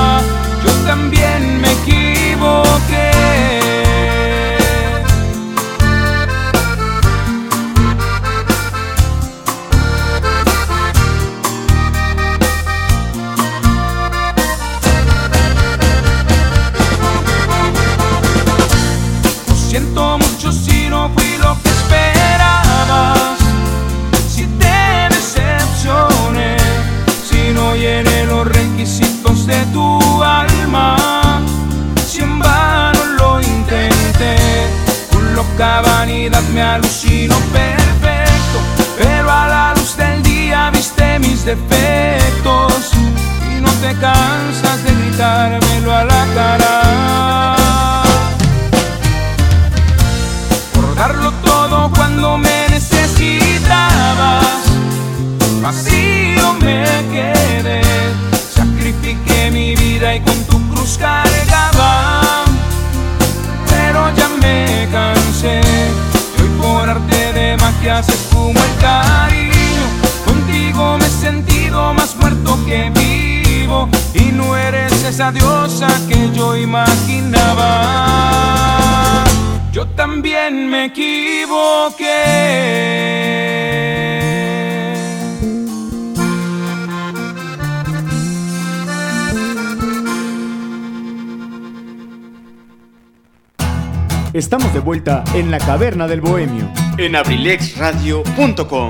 Estamos de vuelta en la caverna del bohemio.
En abrilexradio.com.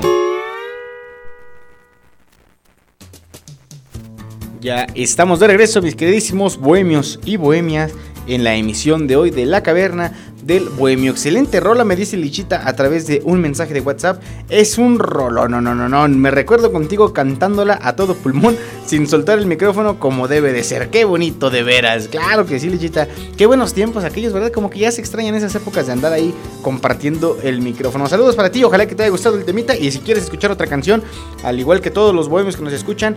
Ya estamos de regreso, mis queridísimos bohemios y bohemias, en la emisión de hoy de La Caverna del Bohemio. Excelente rola, me dice Lichita a través de un mensaje de WhatsApp. Es un rolo, no, no, no, no. Me recuerdo contigo cantándola a todo pulmón, sin soltar el micrófono como debe de ser. Qué bonito, de veras. Claro que sí, Lichita. Qué buenos tiempos aquellos, ¿verdad? Como que ya se extrañan esas épocas de andar ahí compartiendo el micrófono. Saludos para ti, ojalá que te haya gustado el temita. Y si quieres escuchar otra canción, al igual que todos los bohemios que nos escuchan,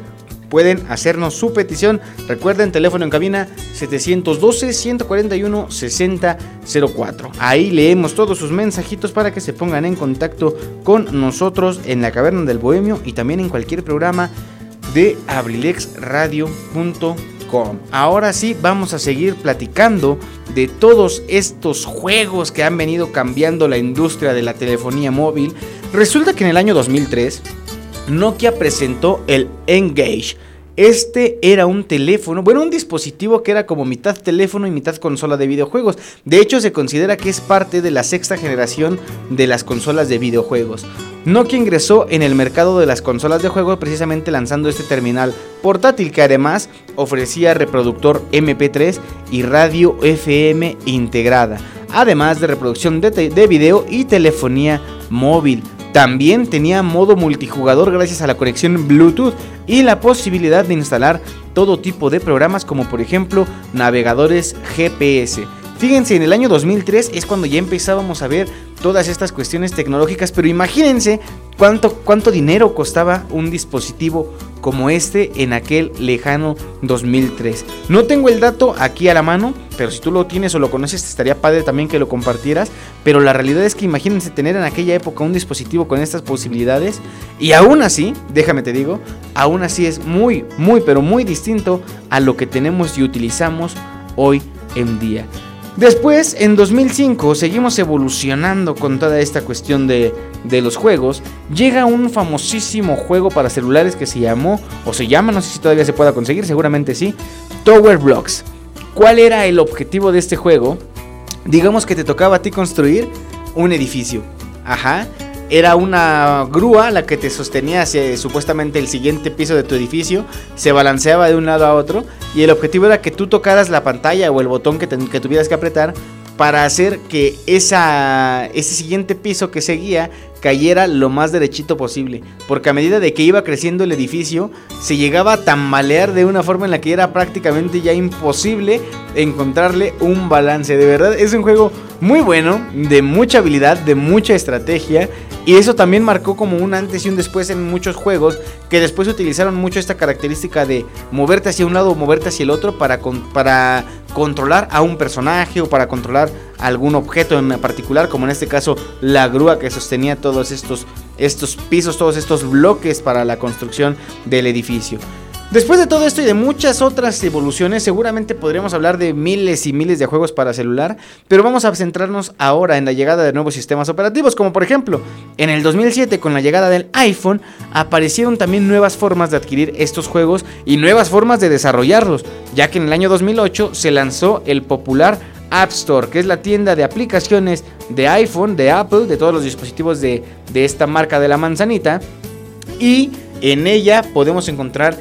pueden hacernos su petición. Recuerden, teléfono en cabina 712-141-6004. Ahí leemos todos sus mensajitos para que se pongan en contacto con nosotros en la Caverna del Bohemio y también en cualquier programa de abrilexradio.com. Ahora sí, vamos a seguir platicando de todos estos juegos que han venido cambiando la industria de la telefonía móvil. Resulta que en el año 2003 Nokia presentó el Engage. Este era un teléfono, bueno, un dispositivo que era como mitad teléfono y mitad consola de videojuegos. De hecho, se considera que es parte de la sexta generación de las consolas de videojuegos. Nokia ingresó en el mercado de las consolas de juego precisamente lanzando este terminal portátil que además ofrecía reproductor MP3 y radio FM integrada, además de reproducción de, de video y telefonía móvil. También tenía modo multijugador gracias a la conexión Bluetooth y la posibilidad de instalar todo tipo de programas como por ejemplo navegadores GPS. Fíjense, en el año 2003 es cuando ya empezábamos a ver todas estas cuestiones tecnológicas, pero imagínense cuánto, cuánto dinero costaba un dispositivo como este en aquel lejano 2003. No tengo el dato aquí a la mano, pero si tú lo tienes o lo conoces estaría padre también que lo compartieras, pero la realidad es que imagínense tener en aquella época un dispositivo con estas posibilidades y aún así, déjame te digo, aún así es muy, muy, pero muy distinto a lo que tenemos y utilizamos hoy en día. Después, en 2005, seguimos evolucionando con toda esta cuestión de, de los juegos. Llega un famosísimo juego para celulares que se llamó, o se llama, no sé si todavía se pueda conseguir, seguramente sí, Tower Blocks. ¿Cuál era el objetivo de este juego? Digamos que te tocaba a ti construir un edificio. Ajá. Era una grúa la que te sostenía hacia supuestamente el siguiente piso de tu edificio, se balanceaba de un lado a otro y el objetivo era que tú tocaras la pantalla o el botón que, que tuvieras que apretar para hacer que esa, ese siguiente piso que seguía cayera lo más derechito posible. Porque a medida de que iba creciendo el edificio, se llegaba a tambalear de una forma en la que era prácticamente ya imposible encontrarle un balance. De verdad, es un juego muy bueno, de mucha habilidad, de mucha estrategia. Y eso también marcó como un antes y un después en muchos juegos que después utilizaron mucho esta característica de moverte hacia un lado o moverte hacia el otro para, para controlar a un personaje o para controlar algún objeto en particular, como en este caso la grúa que sostenía todos estos, estos pisos, todos estos bloques para la construcción del edificio. Después de todo esto y de muchas otras evoluciones, seguramente podríamos hablar de miles y miles de juegos para celular, pero vamos a centrarnos ahora en la llegada de nuevos sistemas operativos, como por ejemplo, en el 2007 con la llegada del iPhone aparecieron también nuevas formas de adquirir estos juegos y nuevas formas de desarrollarlos, ya que en el año 2008 se lanzó el popular App Store, que es la tienda de aplicaciones de iPhone, de Apple, de todos los dispositivos de, de esta marca de la manzanita, y en ella podemos encontrar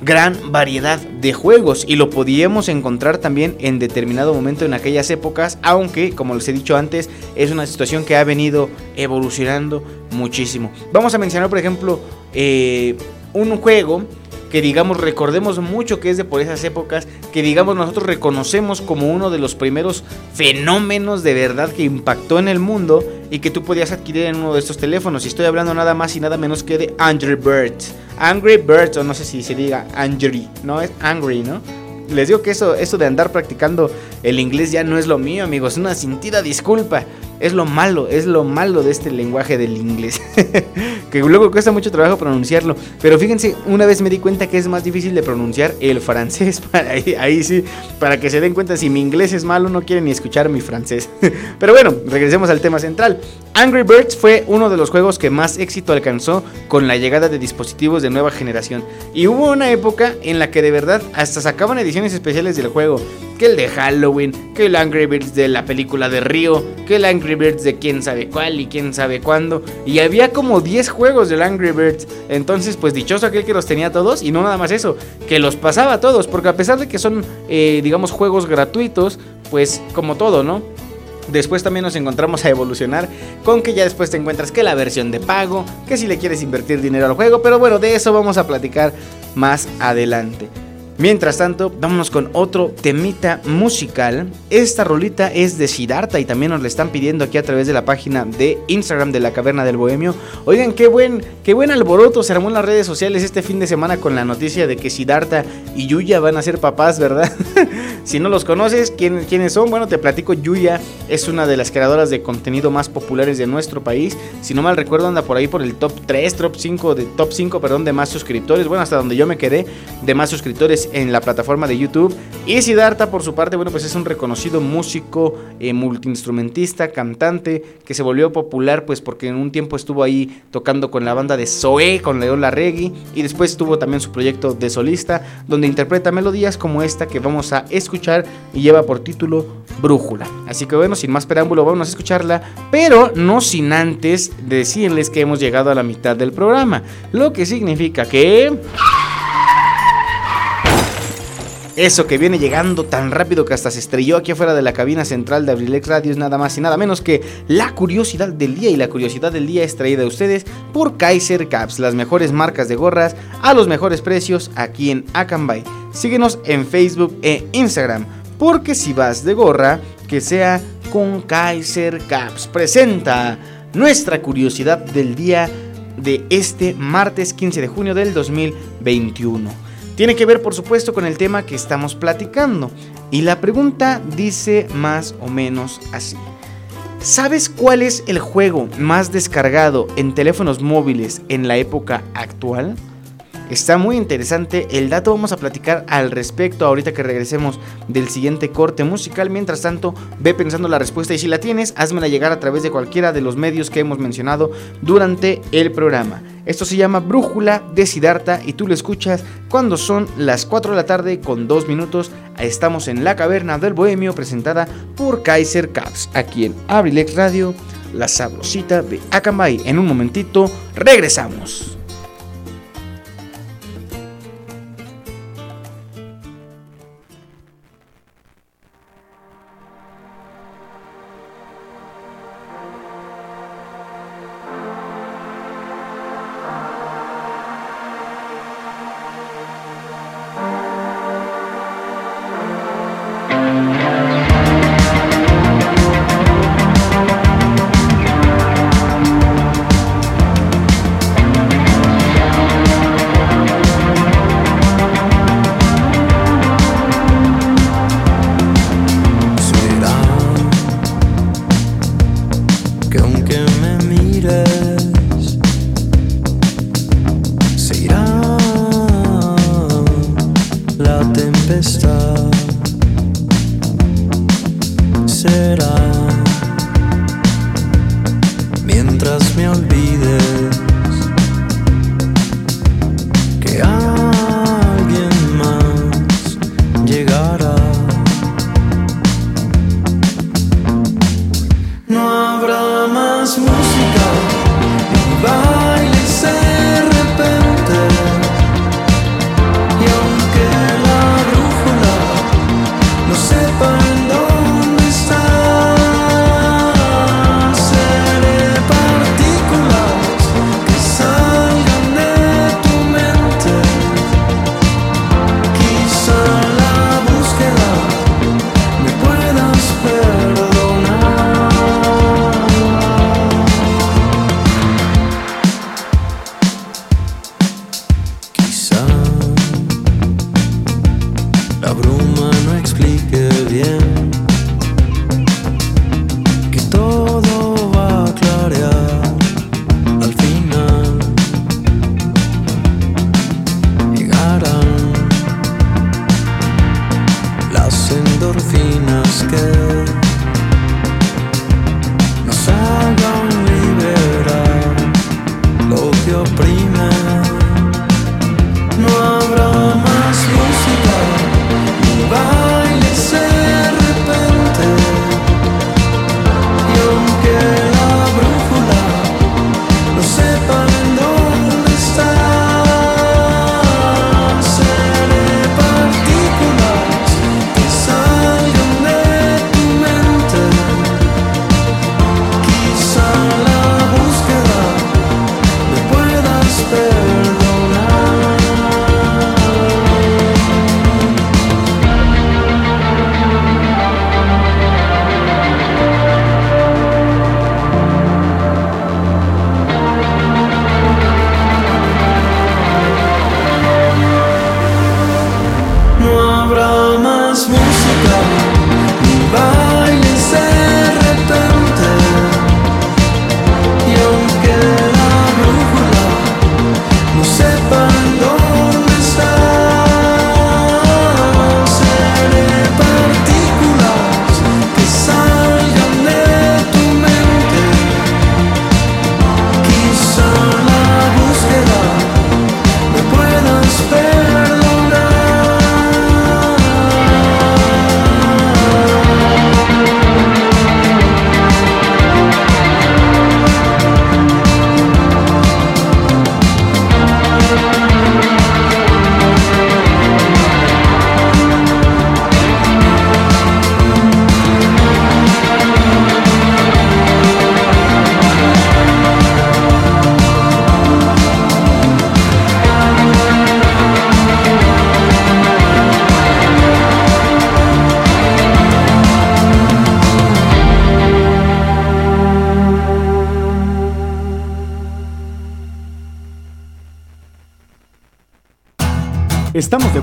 gran variedad de juegos y lo podíamos encontrar también en determinado momento en aquellas épocas, aunque como les he dicho antes es una situación que ha venido evolucionando muchísimo. Vamos a mencionar por ejemplo eh, un juego que digamos recordemos mucho que es de por esas épocas, que digamos nosotros reconocemos como uno de los primeros fenómenos de verdad que impactó en el mundo y que tú podías adquirir en uno de estos teléfonos. Y estoy hablando nada más y nada menos que de Angry Birds. Angry Birds, o no sé si se diga Angry, no es Angry, ¿no? Les digo que eso, eso de andar practicando el inglés ya no es lo mío, amigos. Una sentida disculpa. Es lo malo, es lo malo de este lenguaje del inglés. que luego cuesta mucho trabajo pronunciarlo. Pero fíjense, una vez me di cuenta que es más difícil de pronunciar el francés. Para ahí, ahí sí, para que se den cuenta, si mi inglés es malo, no quieren ni escuchar mi francés. Pero bueno, regresemos al tema central. Angry Birds fue uno de los juegos que más éxito alcanzó con la llegada de dispositivos de nueva generación. Y hubo una época en la que de verdad hasta sacaban ediciones especiales del juego que el de Halloween, que el Angry Birds de la película de Río, que el Angry Birds de quién sabe cuál y quién sabe cuándo. Y había como 10 juegos del Angry Birds. Entonces, pues dichoso aquel que los tenía todos y no nada más eso, que los pasaba todos, porque a pesar de que son, eh, digamos, juegos gratuitos, pues como todo, ¿no? Después también nos encontramos a evolucionar con que ya después te encuentras que la versión de pago, que si le quieres invertir dinero al juego, pero bueno, de eso vamos a platicar más adelante. Mientras tanto, vámonos con otro temita musical. Esta rolita es de Siddhartha y también nos la están pidiendo aquí a través de la página de Instagram de la Caverna del Bohemio. Oigan, qué buen, qué buen alboroto se armó en las redes sociales este fin de semana con la noticia de que Siddhartha y Yuya van a ser papás, ¿verdad? si no los conoces, ¿quién, ¿quiénes son? Bueno, te platico, Yuya es una de las creadoras de contenido más populares de nuestro país. Si no mal recuerdo, anda por ahí por el top 3, top 5, de, top 5, perdón, de más suscriptores. Bueno, hasta donde yo me quedé, de más suscriptores en la plataforma de YouTube. Y Siddhartha, por su parte, bueno, pues es un reconocido músico, eh, multiinstrumentista, cantante, que se volvió popular, pues porque en un tiempo estuvo ahí tocando con la banda de Zoe, con León Larregui, y después tuvo también su proyecto de solista, donde interpreta melodías como esta que vamos a escuchar y lleva por título Brújula. Así que bueno, sin más preámbulo, vamos a escucharla, pero no sin antes decirles que hemos llegado a la mitad del programa, lo que significa que... Eso que viene llegando tan rápido que hasta se estrelló aquí afuera de la cabina central de Abrilex Radio es nada más y nada menos que la curiosidad del día. Y la curiosidad del día es traída a ustedes por Kaiser Caps, las mejores marcas de gorras a los mejores precios aquí en Akanbay. Síguenos en Facebook e Instagram, porque si vas de gorra, que sea con Kaiser Caps. Presenta nuestra curiosidad del día de este martes 15 de junio del 2021. Tiene que ver, por supuesto, con el tema que estamos platicando. Y la pregunta dice más o menos así. ¿Sabes cuál es el juego más descargado en teléfonos móviles en la época actual? Está muy interesante el dato, vamos a platicar al respecto ahorita que regresemos del siguiente corte musical. Mientras tanto, ve pensando la respuesta y si la tienes, házmela llegar a través de cualquiera de los medios que hemos mencionado durante el programa. Esto se llama Brújula de Sidarta y tú lo escuchas cuando son las 4 de la tarde con 2 minutos. Estamos en la Caverna del Bohemio presentada por Kaiser Caps, aquí en Abrilex Radio,
la sabrosita de Akamai. En un momentito regresamos.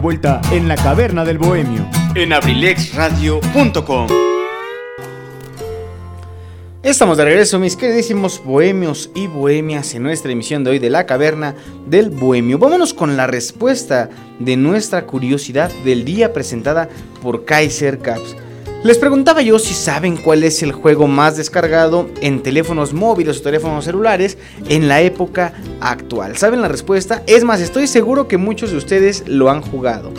vuelta en la Caverna del Bohemio.
En abrilexradio.com. Estamos de regreso, mis queridísimos bohemios y bohemias, en nuestra emisión de hoy de la Caverna del Bohemio. Vámonos con la respuesta de nuestra curiosidad del día presentada por Kaiser Caps. Les preguntaba yo si saben cuál es el juego más descargado en teléfonos móviles o teléfonos celulares en la época actual? ¿Saben la respuesta? Es más, estoy seguro que muchos de ustedes lo han jugado.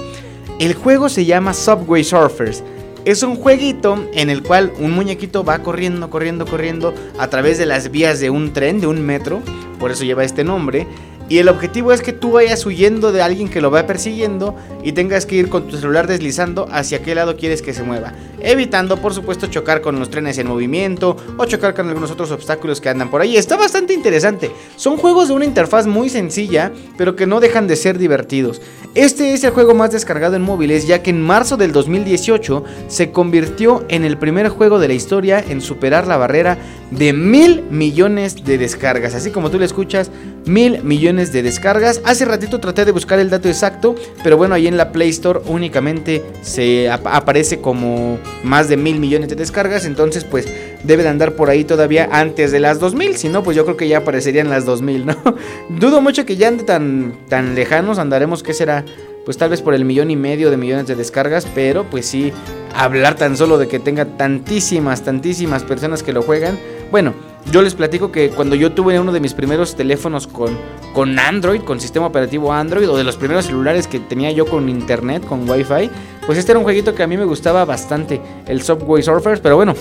El juego se llama Subway Surfers.
Es un jueguito en el cual un muñequito va corriendo, corriendo, corriendo a través de las vías de un tren, de un metro, por eso lleva este nombre. Y el objetivo es que tú vayas huyendo de alguien que lo va persiguiendo y tengas que ir con tu celular deslizando hacia qué lado quieres que se mueva. Evitando, por supuesto, chocar con los trenes en movimiento o chocar con algunos otros obstáculos que andan por ahí. Está bastante interesante. Son juegos de una interfaz muy sencilla, pero que no dejan de ser divertidos. Este es el juego más descargado en móviles, ya que en marzo del 2018 se convirtió en el primer juego de la historia en superar la barrera de mil millones de descargas. Así como tú le escuchas, mil millones de descargas. Hace ratito traté de buscar el dato exacto, pero bueno, ahí en la Play Store únicamente se aparece como más de mil millones de descargas. Entonces, pues debe de andar por ahí todavía antes de las 2000. Si no, pues yo creo que ya aparecerían las 2000, ¿no? Dudo mucho que ya ande tan, tan lejanos. Andaremos, ¿qué será? Pues tal vez por el millón y medio de millones de descargas, pero pues sí, hablar tan solo de que tenga tantísimas, tantísimas personas que lo juegan. Bueno, yo les platico que cuando yo tuve uno de mis primeros teléfonos con, con Android, con sistema operativo Android, o de los primeros celulares que tenía yo con internet, con Wi-Fi, pues este era un jueguito que a mí me gustaba bastante, el Subway Surfers, pero bueno,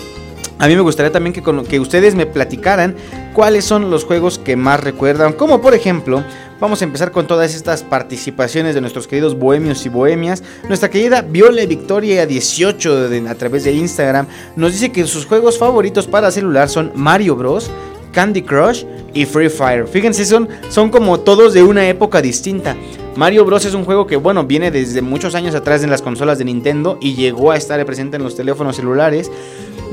a mí me gustaría también que, que, ustedes me platicaran cuáles son los juegos que más recuerdan. Como por ejemplo, vamos a empezar con todas estas participaciones de nuestros queridos bohemios y bohemias. Nuestra querida Viole Victoria 18 a través de Instagram nos dice que sus juegos favoritos para celular son Mario Bros. Candy Crush y Free Fire. Fíjense, son, son como todos de una época distinta. Mario Bros. es un juego que, bueno, viene desde muchos años atrás en las consolas de Nintendo y llegó a estar presente en los teléfonos celulares.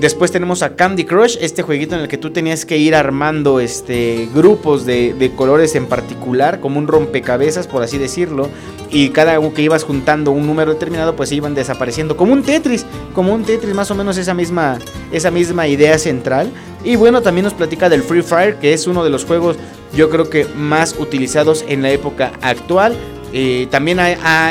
Después tenemos a Candy Crush, este jueguito en el que tú tenías que ir armando este, grupos de, colores en particular, como un rompecabezas, por así decirlo. Y cada uno que ibas juntando un número determinado, pues iban desapareciendo. Como un Tetris, como un Tetris, más o menos esa misma, esa misma idea central. Y bueno, también nos platica del Free Fire, que es uno de los juegos yo creo que más utilizados en la época actual. Eh, también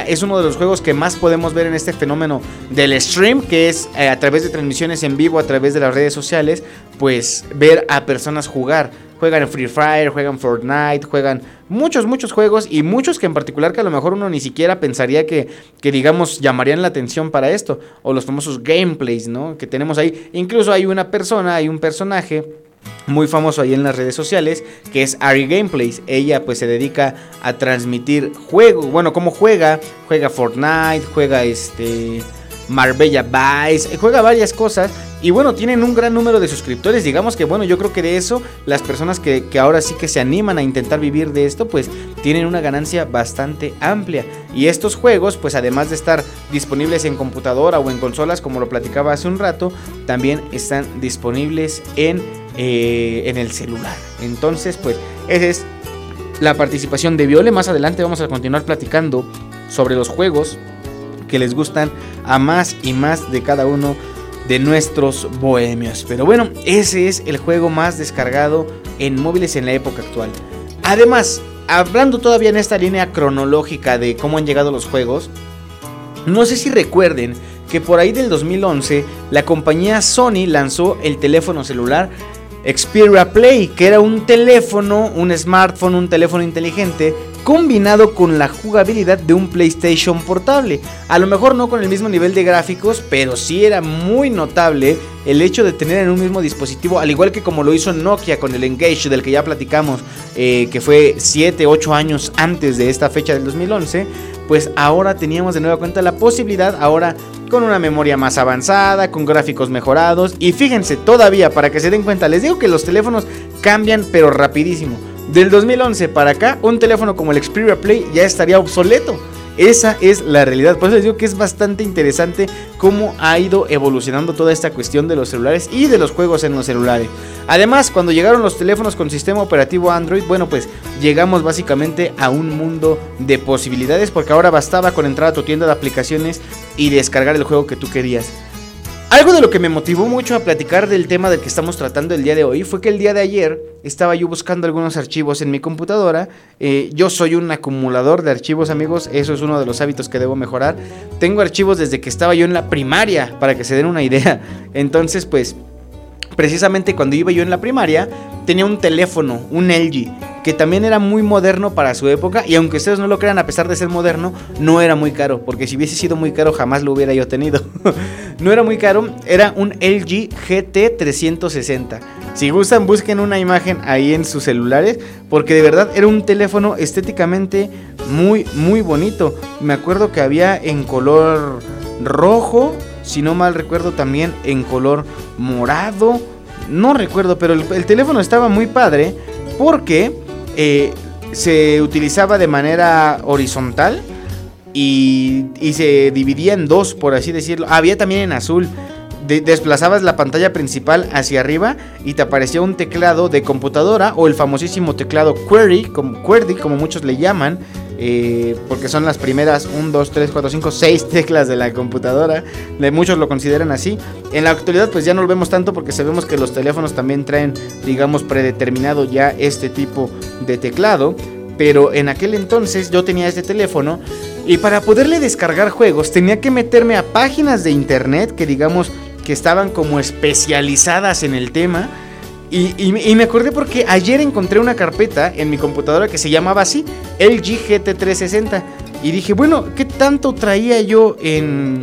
es uno de los juegos que más podemos ver en este fenómeno del stream, que es eh, a través de transmisiones en vivo, a través de las redes sociales, pues ver a personas jugar. Juegan Free Fire, juegan Fortnite, juegan muchos, muchos juegos y muchos que en particular que a lo mejor uno ni siquiera pensaría que, que digamos, llamarían la atención para esto. O los famosos gameplays, ¿no? Que tenemos ahí. Incluso hay una persona, hay un personaje muy famoso ahí en las redes sociales, que es Ari Gameplays. Ella pues se dedica a transmitir juegos, bueno, cómo juega, juega Fortnite, juega este Marbella Vice, juega varias cosas y bueno, tienen un gran número de suscriptores. Digamos que bueno, yo creo que de eso las personas que, ahora sí que se animan a intentar vivir de esto, pues tienen una ganancia bastante amplia. Y estos juegos, pues además de estar disponibles en computadora o en consolas, como lo platicaba hace un rato, también están disponibles en eh, en el celular. Entonces, pues, esa es la participación de Viole. Más adelante vamos a continuar platicando sobre los juegos que les gustan a más y más de cada uno de nuestros bohemios. Pero bueno, ese es el juego más descargado en móviles en la época actual. Además, hablando todavía en esta línea cronológica de cómo han llegado los juegos, no sé si recuerden que por ahí del 2011 la compañía Sony lanzó el teléfono celular Xperia Play, que era un teléfono, un smartphone, un teléfono inteligente combinado con la jugabilidad de un PlayStation portable. A lo mejor no con el mismo nivel de gráficos, pero sí era muy notable el hecho de tener en un mismo dispositivo, al igual que como lo hizo Nokia con el Engage del que ya platicamos, eh, que fue 7, 8 años antes de esta fecha del 2011, pues ahora teníamos de nueva cuenta la posibilidad, ahora con una memoria más avanzada, con gráficos mejorados. Y fíjense, todavía para que se den cuenta, les digo que los teléfonos cambian pero rapidísimo. Del 2011 para acá, un teléfono como el Xperia Play ya estaría obsoleto. Esa es la realidad. Por eso les digo que es bastante interesante cómo ha ido evolucionando toda esta cuestión de los celulares y de los juegos en los celulares. Además, cuando llegaron los teléfonos con sistema operativo Android, bueno, pues llegamos básicamente a un mundo de posibilidades porque ahora bastaba con entrar a tu tienda de aplicaciones y descargar el juego que tú querías. Algo de lo que me motivó mucho a platicar del tema del que estamos tratando el día de hoy fue que el día de ayer estaba yo buscando algunos archivos en mi computadora. Eh, yo soy un acumulador de archivos, amigos. Eso es uno de los hábitos que debo mejorar. Tengo archivos desde que estaba yo en la primaria, para que se den una idea. Entonces, pues precisamente cuando iba yo en la primaria, tenía un teléfono, un LG, que también era muy moderno para su época y aunque ustedes no lo crean, a pesar de ser moderno, no era muy caro, porque si hubiese sido muy caro jamás lo hubiera yo tenido. no era muy caro, era un LG GT 360. Si gustan, busquen una imagen ahí en sus celulares, porque de verdad era un teléfono estéticamente muy, muy bonito. Me acuerdo que había en color rojo, si no mal recuerdo también en color morado. No recuerdo, pero el, el teléfono estaba muy padre porque eh, se utilizaba de manera horizontal y, se dividía en dos, por así decirlo. Había también en azul. De, desplazabas la pantalla principal hacia arriba y te aparecía un teclado de computadora o el famosísimo teclado Query, como, QWERTY, como muchos le llaman, eh, porque son las primeras 1, 2, 3, 4, 5, 6 teclas de la computadora. De muchos lo consideran así. En la actualidad pues ya no lo vemos tanto porque sabemos que los teléfonos también traen, digamos, predeterminado ya este tipo de teclado. Pero en aquel entonces yo tenía este teléfono y para poderle descargar juegos tenía que meterme a páginas de internet que digamos que estaban como especializadas en el tema y, me acordé porque ayer encontré una carpeta en mi computadora que se llamaba así, LG GT360. Y dije, bueno, ¿qué tanto traía yo en,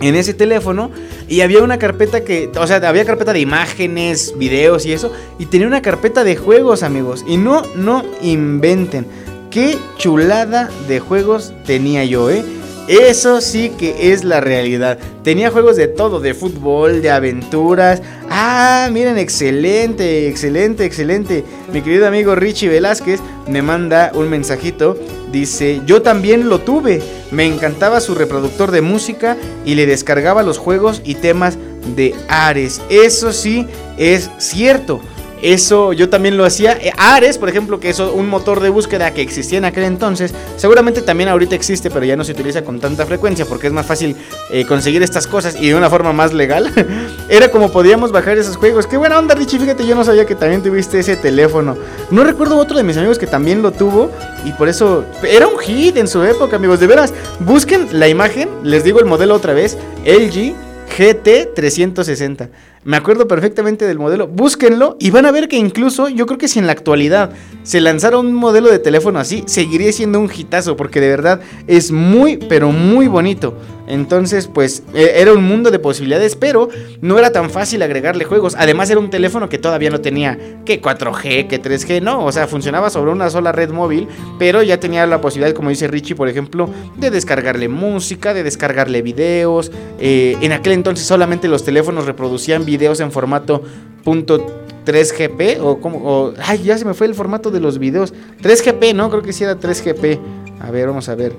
en ese teléfono? Y había una carpeta que, o sea, había carpeta de imágenes, videos y eso. Y tenía una carpeta de juegos, amigos. Y no, no inventen. Qué chulada de juegos tenía yo, ¿eh? Eso sí que es la realidad. Tenía juegos de todo, de fútbol, de aventuras. Ah, miren, excelente, excelente, excelente. Mi querido amigo Richie Velázquez me manda un mensajito. Dice, yo también lo tuve. Me encantaba su reproductor de música y le descargaba los juegos y temas de Ares. Eso sí es cierto. Eso yo también lo hacía. Eh, Ares, por ejemplo, que es un motor de búsqueda que existía en aquel entonces, seguramente también ahorita existe, pero ya no se utiliza con tanta frecuencia porque es más fácil eh, conseguir estas cosas y de una forma más legal. Era como podíamos bajar esos juegos. Qué buena onda, Richie. Fíjate, yo no sabía que también tuviste ese teléfono. No recuerdo otro de mis amigos que también lo tuvo y por eso era un hit en su época, amigos. De veras, busquen la imagen, les digo el modelo otra vez, LG GT 360. Me acuerdo perfectamente del modelo. Búsquenlo y van a ver que incluso yo creo que si en la actualidad se lanzara un modelo de teléfono así, seguiría siendo un hitazo porque de verdad es muy, pero muy bonito. Entonces, pues e, era un mundo de posibilidades, pero no era tan fácil agregarle juegos. Además era un teléfono que todavía no tenía que 4G, que 3G, no, o sea, funcionaba sobre una sola red móvil, pero ya tenía la posibilidad, como dice Richie, por ejemplo, de descargarle música, de descargarle videos. Eh, en aquel entonces solamente los teléfonos reproducían videos en formato .3GP o como ay, ya se me fue el formato de los videos. 3GP, ¿no? Creo que sí era 3GP. A ver, vamos a ver.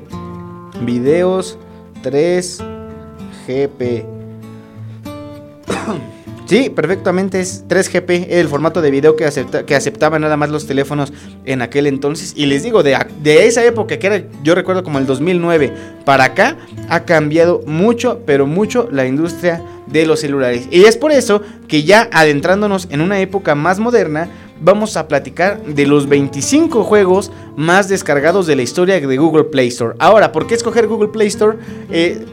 Videos 3GP. Sí, perfectamente es 3GP, el formato de video que, acepta, que aceptaba nada más los teléfonos en aquel entonces. Y les digo, de, de, esa época, que era, yo recuerdo como el 2009, para acá, ha cambiado mucho, pero mucho la industria de los celulares. Y es por eso que ya adentrándonos en una época más moderna, vamos a platicar de los 25 juegos más descargados de la historia de Google Play Store. Ahora, ¿por qué escoger Google Play Store? Eh,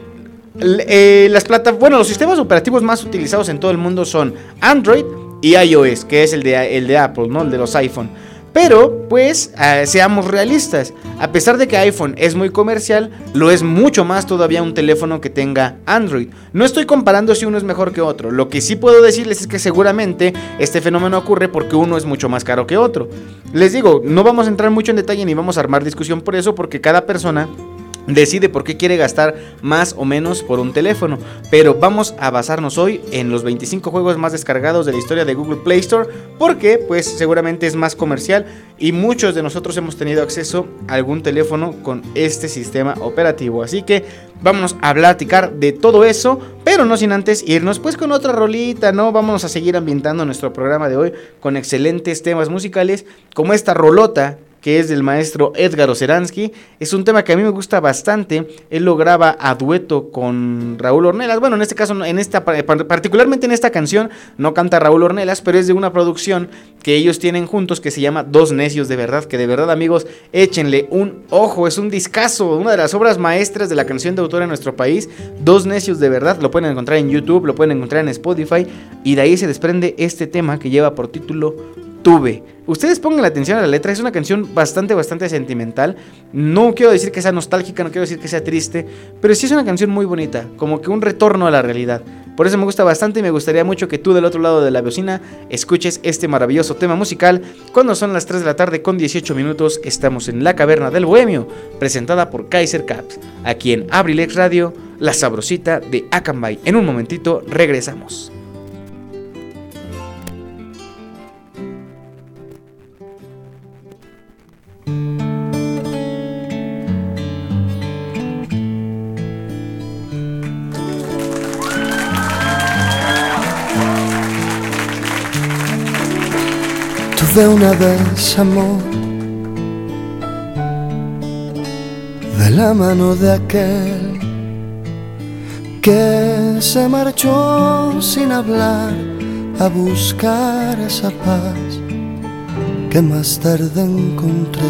eh, las plata bueno, los sistemas operativos más utilizados en todo el mundo son Android y iOS, que es el de, el de Apple, ¿no? El de los iPhone. Pero, pues, eh, seamos realistas. A pesar de que iPhone es muy comercial, lo es mucho más todavía un teléfono que tenga Android. No estoy comparando si uno es mejor que otro. Lo que sí puedo decirles es que seguramente este fenómeno ocurre porque uno es mucho más caro que otro. Les digo, no vamos a entrar mucho en detalle ni vamos a armar discusión por eso porque cada persona decide por qué quiere gastar más o menos por un teléfono. Pero vamos a basarnos hoy en los 25 juegos más descargados de la historia de Google Play Store porque pues seguramente es más comercial y muchos de nosotros hemos tenido acceso a algún teléfono con este sistema operativo. Así que vámonos a platicar de todo eso, pero no sin antes irnos pues con otra rolita, ¿no? Vamos a seguir ambientando nuestro programa de hoy con excelentes temas musicales como esta rolota que es del maestro Edgar Oceransky. Es un tema que a mí me gusta bastante. Él lo graba a dueto con Raúl Ornelas. Bueno, en este caso, en esta, particularmente en esta canción, no canta Raúl Ornelas, pero es de una producción que ellos tienen juntos que se llama Dos Necios de Verdad. Que de verdad, amigos, échenle un ojo. Es un discazo, una de las obras maestras de la canción de autor en nuestro país. Dos Necios de Verdad. Lo pueden encontrar en YouTube, lo pueden encontrar en Spotify. Y de ahí se desprende este tema que lleva por título Tuve. Ustedes pongan la atención a la letra, es una canción bastante, bastante sentimental. No quiero decir que sea nostálgica, no quiero decir que sea triste, pero sí es una canción muy bonita, como que un retorno a la realidad. Por eso me gusta bastante y me gustaría mucho que tú del otro lado de la bocina escuches este maravilloso tema musical. Cuando son las 3 de la tarde con 18 minutos, estamos en La Caverna del Bohemio, presentada por Kaiser Caps, aquí en Abrilex Radio, la sabrosita de Akanbay. En un momentito regresamos.
Tuve una vez amor de la mano de aquel que se marchó sin hablar a buscar esa paz que más tarde encontré.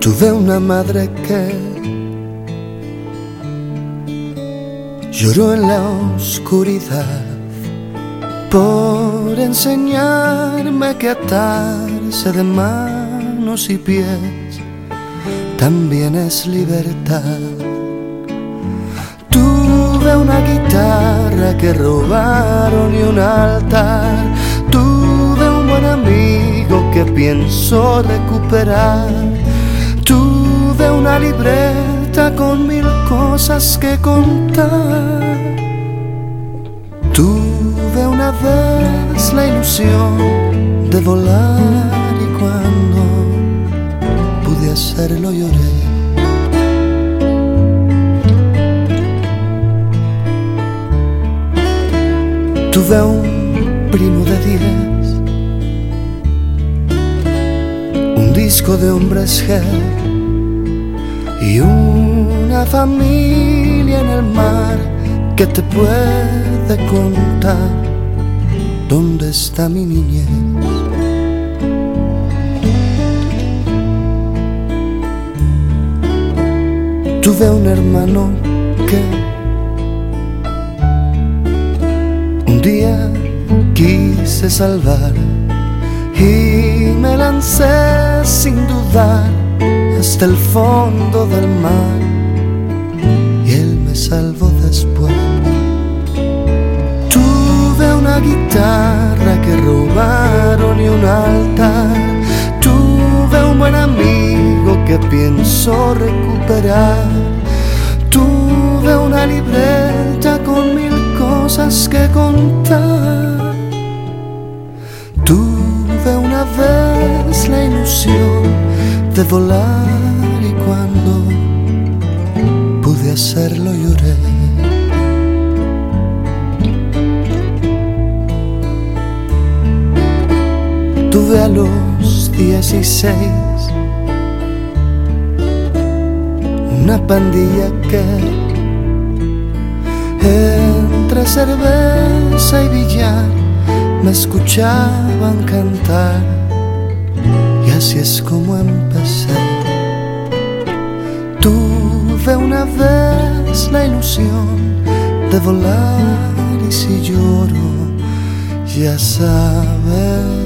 Tuve una madre que lloró en la oscuridad por enseñarme que atarse de manos y pies también es libertad. Tuve una guitarra que robaron y un altar. Tuve un buen amigo que pienso recuperar. Tuve una libreta con mil cosas que contar. Tuve una vez la ilusión de volar y cuando pude hacerlo lloré. Tuve un primo de diez, un disco de hombres G y una familia en el mar que te puede contar dónde está mi niñez. Tuve un hermano que un día quise salvar y me lancé sin dudar hasta el fondo del mar salvó después. Tuve una guitarra que robaron y un altar. Tuve un buen amigo que pienso recuperar. Tuve una libreta con mil cosas que contar. Tuve una vez la ilusión de volar y cuando hacerlo lloré. Tuve a los dieciséis una pandilla que entre cerveza y billar me escuchaban cantar así es como empecé. Vez la ilusión de volar y si lloro, ya sabes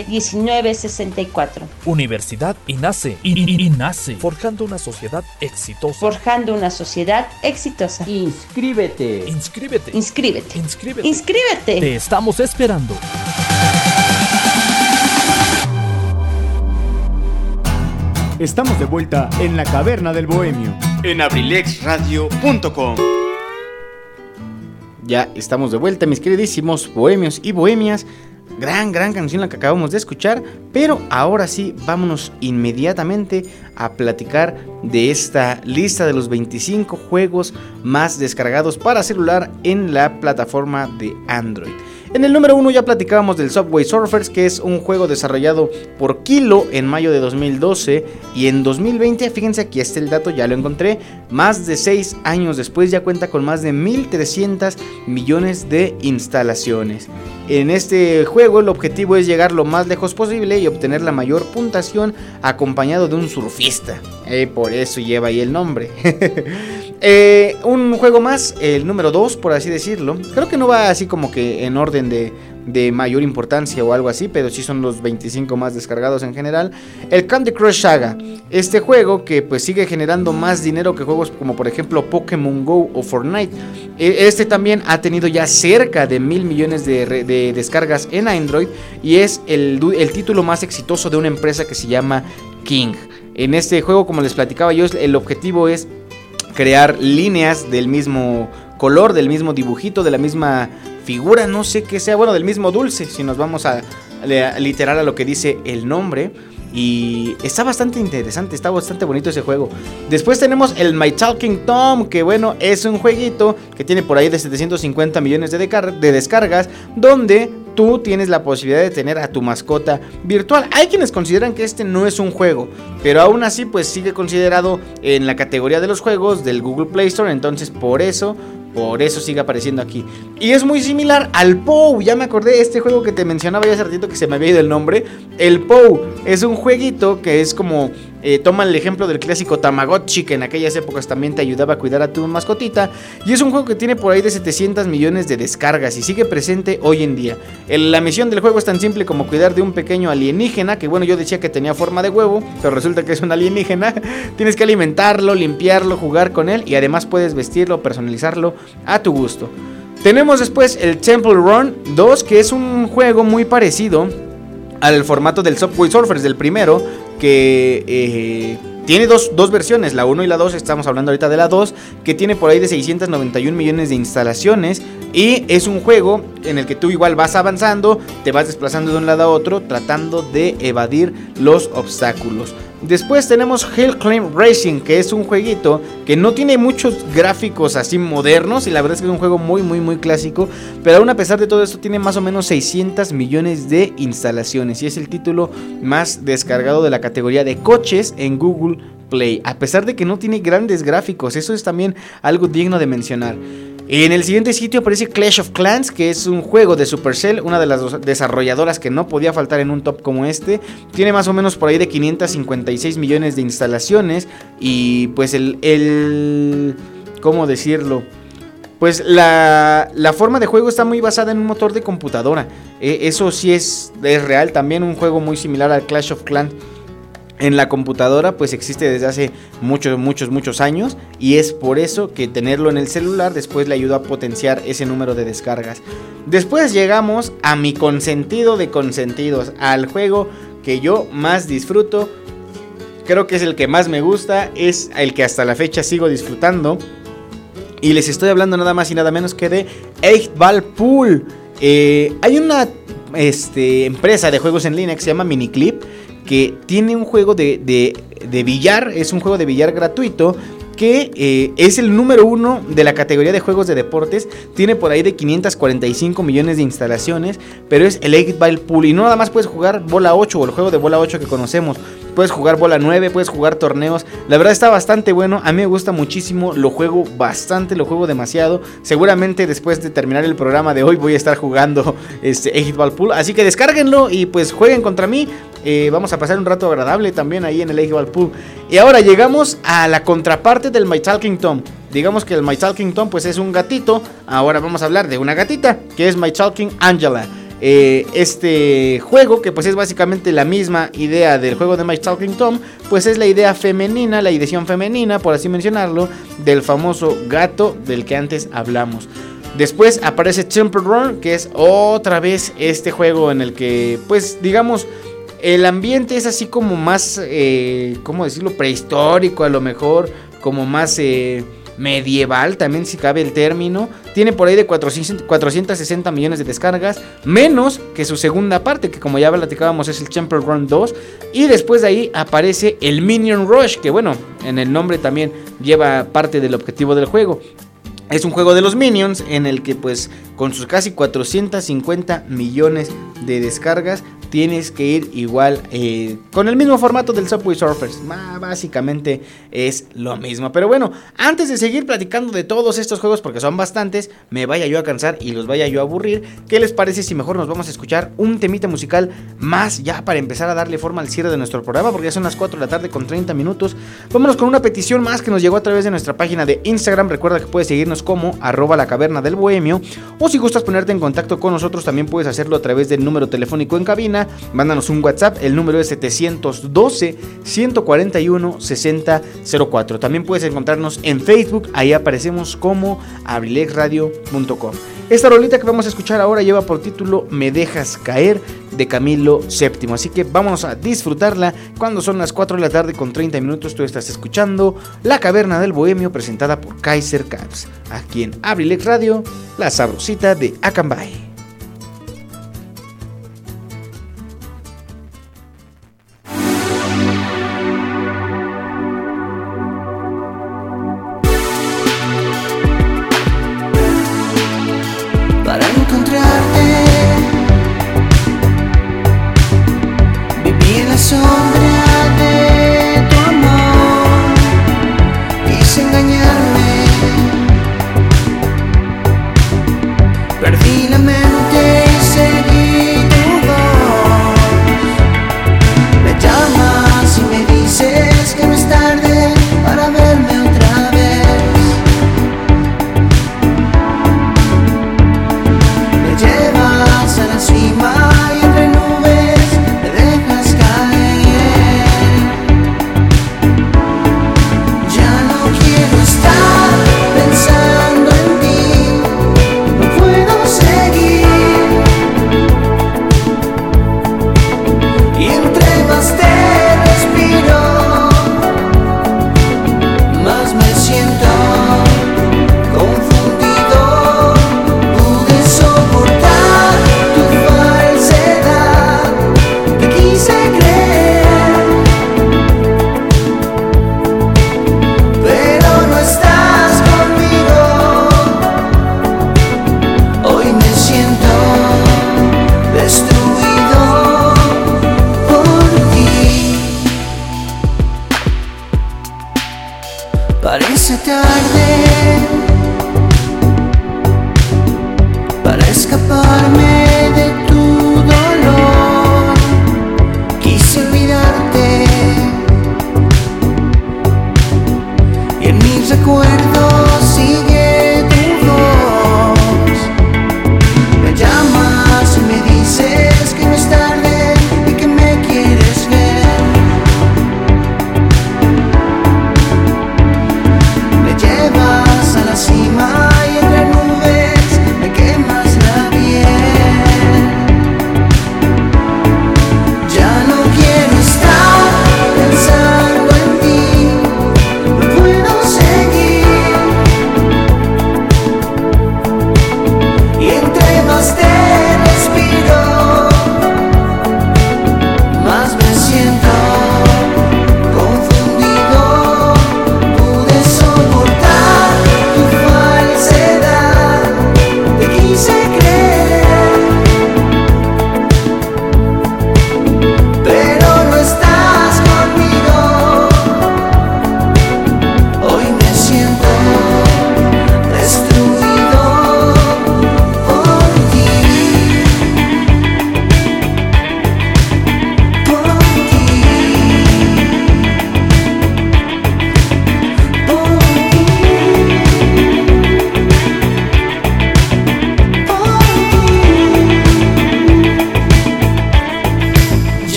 718-127-1964.
Universidad INACE. I- I- INACE. Forjando una sociedad exitosa.
Forjando una sociedad exitosa.
Inscríbete.
Inscríbete.
Inscríbete.
Inscríbete.
Inscríbete.
Te estamos esperando.
Estamos de vuelta en la caverna del bohemio.
en abrilexradio.com. Ya estamos de vuelta, mis queridísimos bohemios y bohemias. Gran, gran canción la que acabamos de escuchar, pero ahora sí, vámonos inmediatamente a platicar de esta lista de los 25 juegos más descargados para celular en la plataforma de Android. En el número 1 ya platicábamos del Subway Surfers, que es un juego desarrollado por Kilo en mayo de 2012 y en 2020, fíjense aquí está el dato, ya lo encontré, más de 6 años después ya cuenta con más de 1300 millones de instalaciones. En este juego el objetivo es llegar lo más lejos posible y obtener la mayor puntuación acompañado de un surfista. Eh, por eso lleva ahí el nombre. Eh, un juego más, el número 2, por así decirlo. Creo que no va así como que en orden de, de mayor importancia o algo así, pero sí son los 25 más descargados en general. El Candy Crush Saga. Este juego que pues sigue generando más dinero que juegos como por ejemplo Pokémon Go o Fortnite. E- Este también ha tenido ya cerca de mil millones de, descargas en Android y es el título más exitoso de una empresa que se llama King. En este juego, como les platicaba yo, el objetivo es crear líneas del mismo color, del mismo dibujito, de la misma figura, no sé qué sea, bueno, del mismo dulce, si nos vamos a, a literal a lo que dice el nombre. Y está bastante interesante, está bastante bonito ese juego. Después tenemos el My Talking Tom, que bueno, es un jueguito que tiene por ahí de 750 millones de, descargas, donde tú tienes la posibilidad de tener a tu mascota virtual. Hay quienes consideran que este no es un juego, pero aún así pues sigue considerado en la categoría de los juegos del Google Play Store, entonces por eso por eso sigue apareciendo aquí. Y es muy similar al POU. Ya me acordé este juego que te mencionaba ya hace ratito que se me había ido el nombre. El POU es un jueguito que es como. Eh, toma el ejemplo del clásico Tamagotchi que en aquellas épocas también te ayudaba a cuidar a tu mascotita. Y es un juego que tiene por ahí de 700 millones de descargas y sigue presente hoy en día. La misión del juego es tan simple como cuidar de un pequeño alienígena. Que bueno, yo decía que tenía forma de huevo, pero resulta que es un alienígena. Tienes que alimentarlo, limpiarlo, jugar con él y además puedes vestirlo, personalizarlo a tu gusto. Tenemos después el Temple Run 2, que es un juego muy parecido al formato del Subway Surfers del primero, que eh, tiene dos, dos versiones, la 1 y la 2, estamos hablando ahorita de la 2, que tiene por ahí de 691 millones de instalaciones y es un juego en el que tú igual vas avanzando, te vas desplazando de un lado a otro, tratando de evadir los obstáculos. Después tenemos Hill Racing, que es un jueguito que no tiene muchos gráficos así modernos y la verdad es que es un juego muy muy muy clásico, pero aún a pesar de todo esto tiene más o menos 600 millones de instalaciones y es el título más descargado de la categoría de coches en Google Play, a pesar de que no tiene grandes gráficos, eso es también algo digno de mencionar. En el siguiente sitio aparece Clash of Clans, que es un juego de Supercell, una de las desarrolladoras que no podía faltar en un top como este. Tiene más o menos por ahí de 556 millones de instalaciones y pues el... el ¿Cómo decirlo? Pues la, la forma de juego está muy basada en un motor de computadora. Eh, eso sí es, es real, también un juego muy similar al Clash of Clans. En la computadora pues existe desde hace muchos, muchos, muchos años y es por eso que tenerlo en el celular después le ayuda a potenciar ese número de descargas. Después llegamos a mi consentido de consentidos, al juego que yo más disfruto, creo que es el que más me gusta, es el que hasta la fecha sigo disfrutando y les estoy hablando nada más y nada menos que de 8 Ball Pool. Eh, hay una este, empresa de juegos en línea que se llama Miniclip que tiene un juego de, de, billar, es un juego de billar gratuito que eh, es el número uno de la categoría de juegos de deportes. Tiene por ahí de 545 millones de instalaciones, pero es el 8 Ball Pool. Y no nada más puedes jugar bola 8 o el juego de bola 8 que conocemos. Puedes jugar bola 9, puedes jugar torneos. La verdad está bastante bueno. A mí me gusta muchísimo. Lo juego bastante, lo juego demasiado. Seguramente después de terminar el programa de hoy voy a estar jugando este 8 Ball Pool. Así que descárguenlo y pues jueguen contra mí. Eh, vamos a pasar un rato agradable también ahí en el 8 Ball Pool. Y ahora llegamos a la contraparte del My Talking Tom. Digamos que el My Talking Tom pues es un gatito. Ahora vamos a hablar de una gatita que es My Talking Angela. Eh, este juego, que pues es básicamente la misma idea del juego de My Talking Tom, pues es la idea femenina, la edición femenina, por así mencionarlo, del famoso gato del que antes hablamos. Después aparece Temple Run, que es otra vez este juego en el que, pues digamos, el ambiente es así como más, eh, ¿cómo decirlo? Prehistórico a lo mejor, como más... Eh, medieval, también si cabe el término. Tiene por ahí de 400 460 millones de descargas, menos que su segunda parte, que como ya platicábamos es el Temple Run 2. Y después de ahí aparece el Minion Rush, que bueno, en el nombre también lleva parte del objetivo del juego. Es un juego de los Minions en el que pues con sus casi 450 millones de descargas tienes que ir igual eh, con el mismo formato del Subway Surfers. básicamente es lo mismo. Pero bueno, antes de seguir platicando de todos estos juegos, porque son bastantes, me vaya yo a cansar y los vaya yo a aburrir, ¿qué les parece si mejor nos vamos a escuchar un temita musical más ya para empezar a darle forma al cierre de nuestro programa? Porque ya son las 4 de la tarde con 30 minutos. Vámonos con una petición más que nos llegó a través de nuestra página de Instagram. Recuerda que puedes seguirnos como arroba la caverna del bohemio. O si gustas ponerte en contacto con nosotros, también puedes hacerlo a través del número telefónico en cabina mándanos un WhatsApp, el número es 712-141-6004. También puedes encontrarnos en Facebook, ahí aparecemos como abrilexradio.com. Esta rolita que vamos a escuchar ahora lleva por título Me dejas caer de Camilo VII. Así que vamos a disfrutarla cuando son las 4 de la tarde con 30 minutos. Tú estás escuchando La Caverna del Bohemio presentada por Kaiser Caps. Aquí en Abrilex Radio, la sabrosita de Acambay.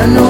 verano.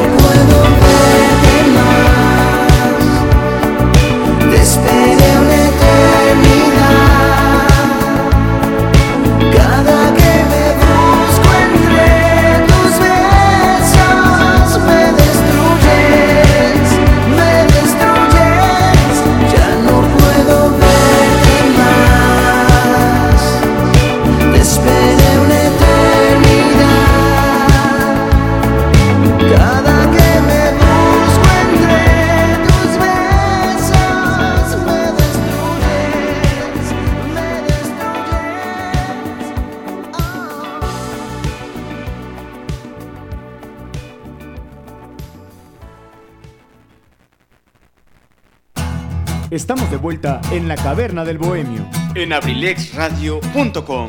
En la
caverna del bohemio.
En abrilexradio.com.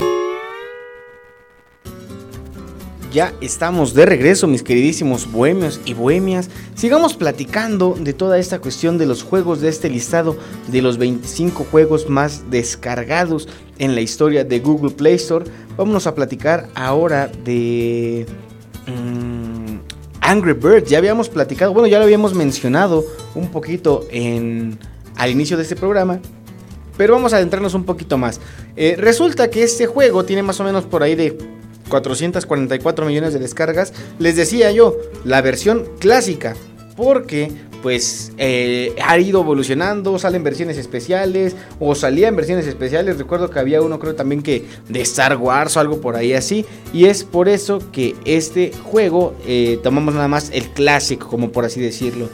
Ya estamos de regreso, mis queridísimos bohemios y bohemias. Sigamos platicando de toda esta cuestión de los juegos de este listado de los 25 juegos más descargados en la historia de Google Play Store. Vámonos a platicar ahora de mm, Angry Birds. Ya habíamos platicado, bueno, ya lo habíamos mencionado un poquito en, al inicio de este programa. Pero vamos a adentrarnos un poquito más. Eh, resulta que este juego tiene más o menos por ahí de 444 millones de descargas. Les decía yo, la versión clásica. Porque pues eh, ha ido evolucionando, salen versiones especiales o salían versiones especiales. Recuerdo que había uno creo también que de Star Wars o algo por ahí así. Y es por eso que este juego eh, tomamos nada más el clásico, como por así decirlo.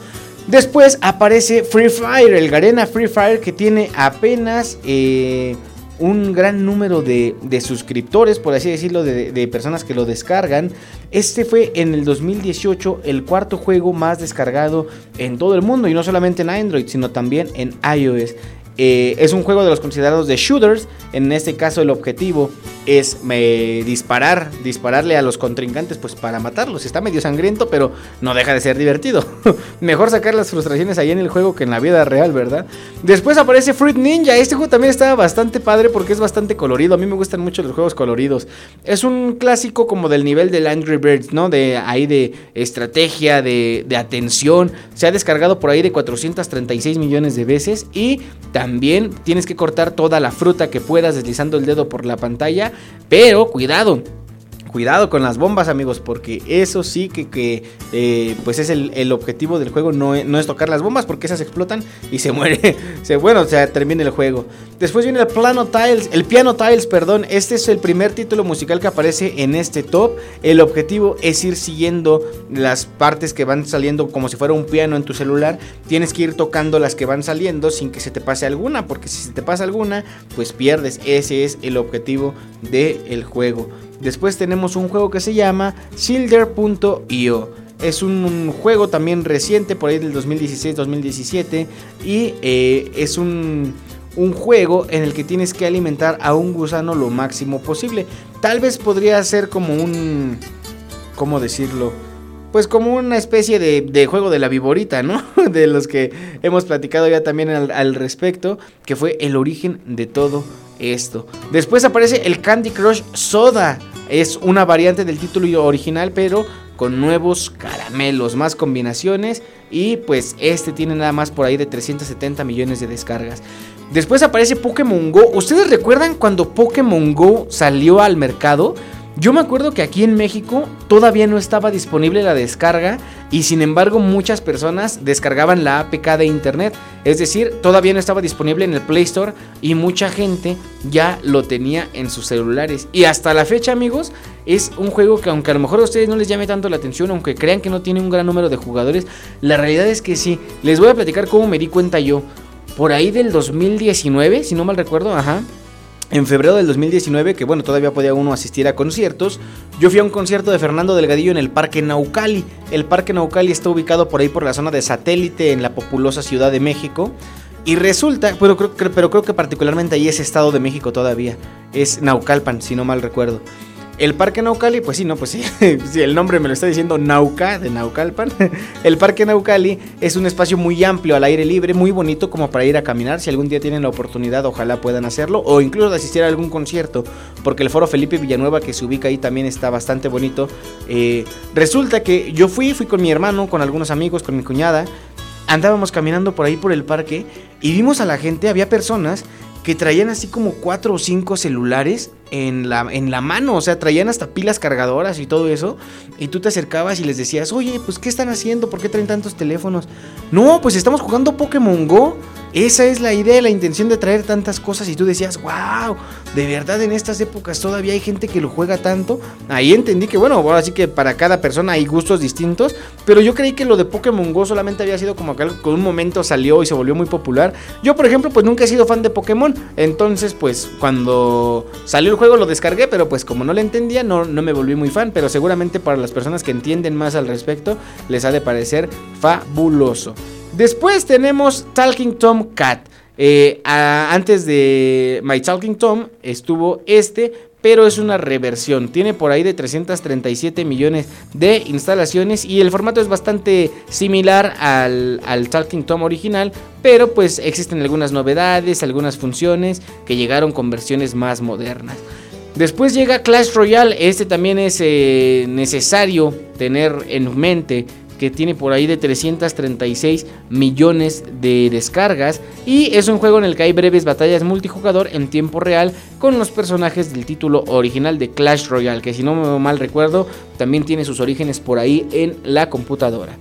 Después aparece Free Fire, el Garena Free Fire que tiene apenas... Eh, un gran número de, de, suscriptores, por así decirlo, de, de, personas que lo descargan. Este fue en el 2018 el cuarto juego más descargado en todo el mundo y no solamente en Android, sino también en iOS. Eh, es un juego de los considerados de shooters. En este caso el objetivo es eh, disparar, dispararle a los contrincantes pues para matarlos. Está medio sangriento, pero no deja de ser divertido. Mejor sacar las frustraciones ahí en el juego que en la vida real, ¿verdad? Después aparece Fruit Ninja. Este juego también está bastante padre porque es bastante colorido. A mí me gustan mucho los juegos coloridos. Es un clásico como del nivel del Angry Birds, ¿no? De ahí de estrategia, de, de atención. Se ha descargado por ahí de 436 millones de veces y también tienes que cortar toda la fruta que puedas deslizando el dedo por la pantalla. Pero cuidado, cuidado con las bombas amigos porque eso sí que, que eh, pues es el, objetivo del juego no, no, es tocar las bombas porque esas explotan y se muere se, bueno o sea termina el juego. Después viene el piano tiles el piano tiles perdón este es el primer título musical que aparece en este top. El objetivo es ir siguiendo las partes que van saliendo como si fuera un piano en tu celular. Tienes que ir tocando las que van saliendo sin que se te pase alguna porque si se te pasa alguna pues pierdes. Ese es el objetivo del juego Después tenemos un juego que se llama Silder.io. Es un, juego también reciente, por ahí del 2016-2017. Y eh, es un, un, juego en el que tienes que alimentar a un gusano lo máximo posible. Tal vez podría ser como un... ¿Cómo decirlo? Pues como una especie de, juego de la viborita, ¿no? De los que hemos platicado ya también al, al respecto. Que fue el origen de todo esto. Después aparece el Candy Crush Soda. Es una variante del título original, pero con nuevos caramelos, más combinaciones. Y pues este tiene nada más por ahí de 370 millones de descargas. Después aparece Pokémon Go. ¿Ustedes recuerdan cuando Pokémon Go salió al mercado? Yo me acuerdo que aquí en México todavía no estaba disponible la descarga y sin embargo muchas personas descargaban la APK de internet. Es decir, todavía no estaba disponible en el Play Store y mucha gente ya lo tenía en sus celulares. Y hasta la fecha amigos es un juego que aunque a lo mejor a ustedes no les llame tanto la atención, aunque crean que no tiene un gran número de jugadores, la realidad es que sí. Les voy a platicar cómo me di cuenta yo. Por ahí del 2019, si no mal recuerdo, ajá en febrero del 2019, que bueno, todavía podía uno asistir a conciertos, yo fui a un concierto de Fernando Delgadillo en el Parque Naucali. El Parque Naucali está ubicado por ahí por la zona de satélite en la populosa Ciudad de México. Y resulta, pero creo, pero creo que particularmente ahí es Estado de México todavía. Es Naucalpan, si no mal recuerdo. El Parque Naucali, pues sí, no, pues sí, el nombre me lo está diciendo Nauca, de Naucalpan. El Parque Naucali es un espacio muy amplio, al aire libre, muy bonito como para ir a caminar. Si algún día tienen la oportunidad, ojalá puedan hacerlo. O incluso asistir a algún concierto, porque el Foro Felipe Villanueva que se ubica ahí también está bastante bonito. Eh, resulta que yo fui, fui con mi hermano, con algunos amigos, con mi cuñada. Andábamos caminando por ahí por el parque y vimos a la gente, había personas que traían así como cuatro o cinco celulares en la, en la mano, o sea, traían hasta pilas cargadoras y todo eso, y tú te acercabas y les decías, oye, pues ¿qué están haciendo? ¿Por qué traen tantos teléfonos? No, pues estamos jugando Pokémon Go. Esa es la idea, la intención de traer tantas cosas y tú decías, wow, de verdad en estas épocas todavía hay gente que lo juega tanto. Ahí entendí que, bueno, ahora sí que para cada persona hay gustos distintos, pero yo creí que lo de Pokémon Go solamente había sido como que algo que un momento salió y se volvió muy popular. Yo, por ejemplo, pues nunca he sido fan de Pokémon, entonces pues cuando salió el juego lo descargué, pero pues como no lo entendía, no, no me volví muy fan, pero seguramente para las personas que entienden más al respecto, les ha de parecer fabuloso. Después tenemos Talking Tom Cat. Eh, antes de My Talking Tom estuvo este, pero es una reversión. Tiene por ahí de 337 millones de instalaciones y el formato es bastante similar al, al Talking Tom original, pero pues existen algunas novedades, algunas funciones que llegaron con versiones más modernas. Después llega Clash Royale, este también es eh, necesario tener en mente que tiene por ahí de 336 millones de descargas y es un juego en el que hay breves batallas multijugador en tiempo real con los personajes del título original de Clash Royale, que si no me mal recuerdo también tiene sus orígenes por ahí en la computadora.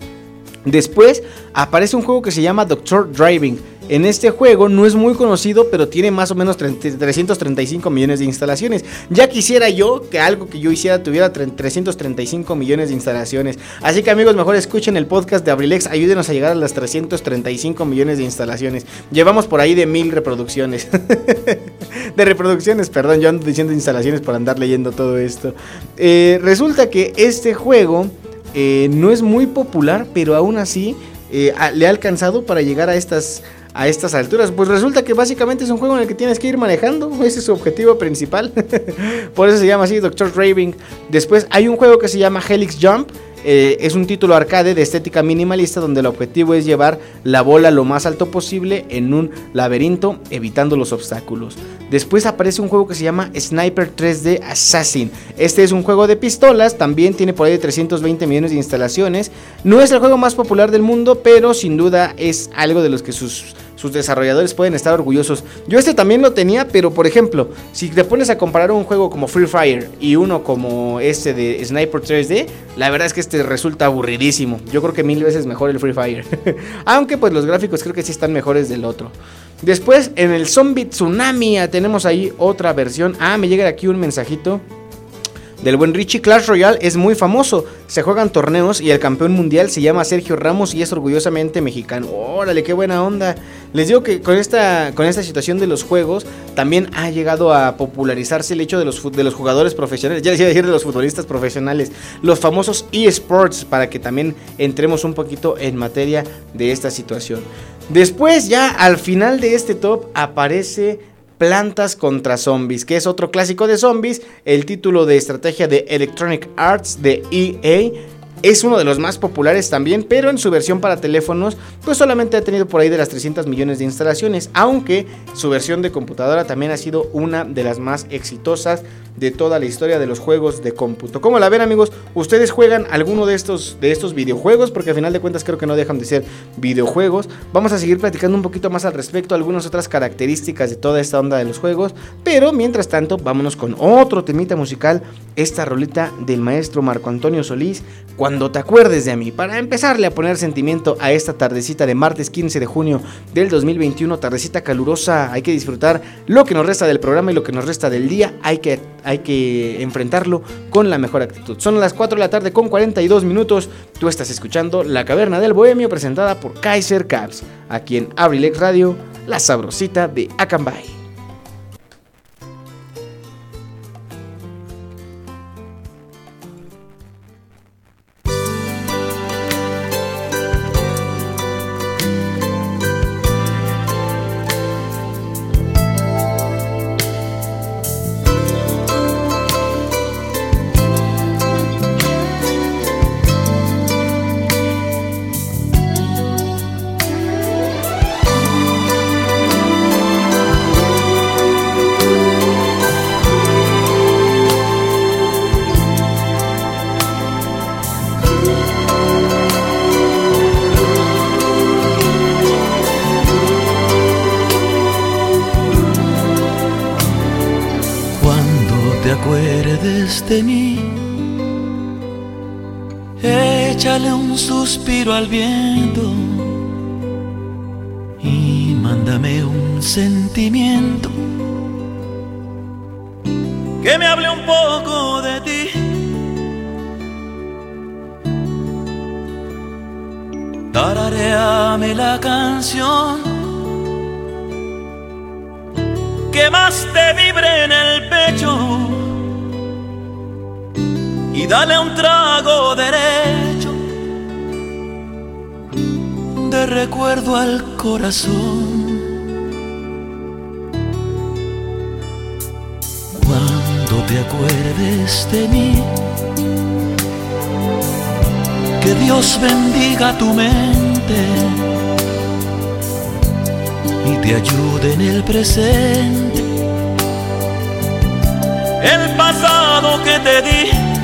Después aparece un juego que se llama Doctor Driving. En este juego no es muy conocido, pero tiene más o menos 30 335 millones de instalaciones. Ya quisiera yo que algo que yo hiciera tuviera tre- 335 millones de instalaciones. Así que amigos, mejor escuchen el podcast de Abrilex, ayúdenos a llegar a las 335 millones de instalaciones. Llevamos por ahí de mil reproducciones. de reproducciones, perdón, yo ando diciendo instalaciones para andar leyendo todo esto. Eh, resulta que este juego eh, no es muy popular, pero aún así eh, le ha alcanzado para llegar a estas, a estas alturas. Pues resulta que básicamente es un juego en el que tienes que ir manejando, ese es su objetivo principal. Por eso se llama así Doctor Raving. Después hay un juego que se llama Helix Jump. Eh, es un título arcade de estética minimalista donde el objetivo es llevar la bola lo más alto posible en un laberinto evitando los obstáculos. Después aparece un juego que se llama Sniper 3D Assassin. Este es un juego de pistolas, también tiene por ahí de 320 millones de instalaciones. No es el juego más popular del mundo, pero sin duda es algo de los que sus, sus desarrolladores pueden estar orgullosos. Yo este también lo tenía, pero por ejemplo, si te pones a comparar un juego como Free Fire y uno como este de Sniper 3D, la verdad es que este resulta aburridísimo. Yo creo que mil veces mejor el Free Fire. Aunque pues los gráficos creo que sí están mejores del otro. Después en el Zombie Tsunami ah, tenemos ahí otra versión. Ah, me llega aquí un mensajito del buen Richie. Clash Royale es muy famoso. Se juegan torneos y el campeón mundial se llama Sergio Ramos y es orgullosamente mexicano. Órale, qué buena onda. Les digo que con esta, con esta situación de los juegos también ha llegado a popularizarse el hecho de los, de los jugadores profesionales. Ya les iba a decir de los futbolistas profesionales. Los famosos eSports para que también entremos un poquito en materia de esta situación. Después ya al final de este top aparece Plantas contra Zombies, que es otro clásico de zombies, el título de estrategia de Electronic Arts de EA. Es uno de los más populares también, pero en su versión para teléfonos, pues solamente ha tenido por ahí de las 300 millones de instalaciones, aunque su versión de computadora también ha sido una de las más exitosas de toda la historia de los juegos de cómputo. ¿Cómo la ven amigos? ¿Ustedes juegan alguno de estos, de estos videojuegos? Porque al final de cuentas creo que no dejan de ser videojuegos. Vamos a seguir platicando un poquito más al respecto, algunas otras características de toda esta onda de los juegos. Pero mientras tanto, vámonos con otro temita musical, esta rolita del maestro Marco Antonio Solís, Cuando te acuerdes de mí, para empezarle a poner sentimiento a esta tardecita de martes 15 de junio del 2021, tardecita calurosa, hay que disfrutar lo que nos resta del programa y lo que nos resta del día, hay que, hay que enfrentarlo con la mejor actitud. Son las 4 de la tarde con 42 minutos, tú estás escuchando La Caverna del Bohemio presentada por Kaiser Caps, aquí en Abrilex Radio, la sabrosita de Acambay.
Cuando te acuerdes de mí, que
Dios bendiga tu mente y te ayude en el presente.
El pasado que te di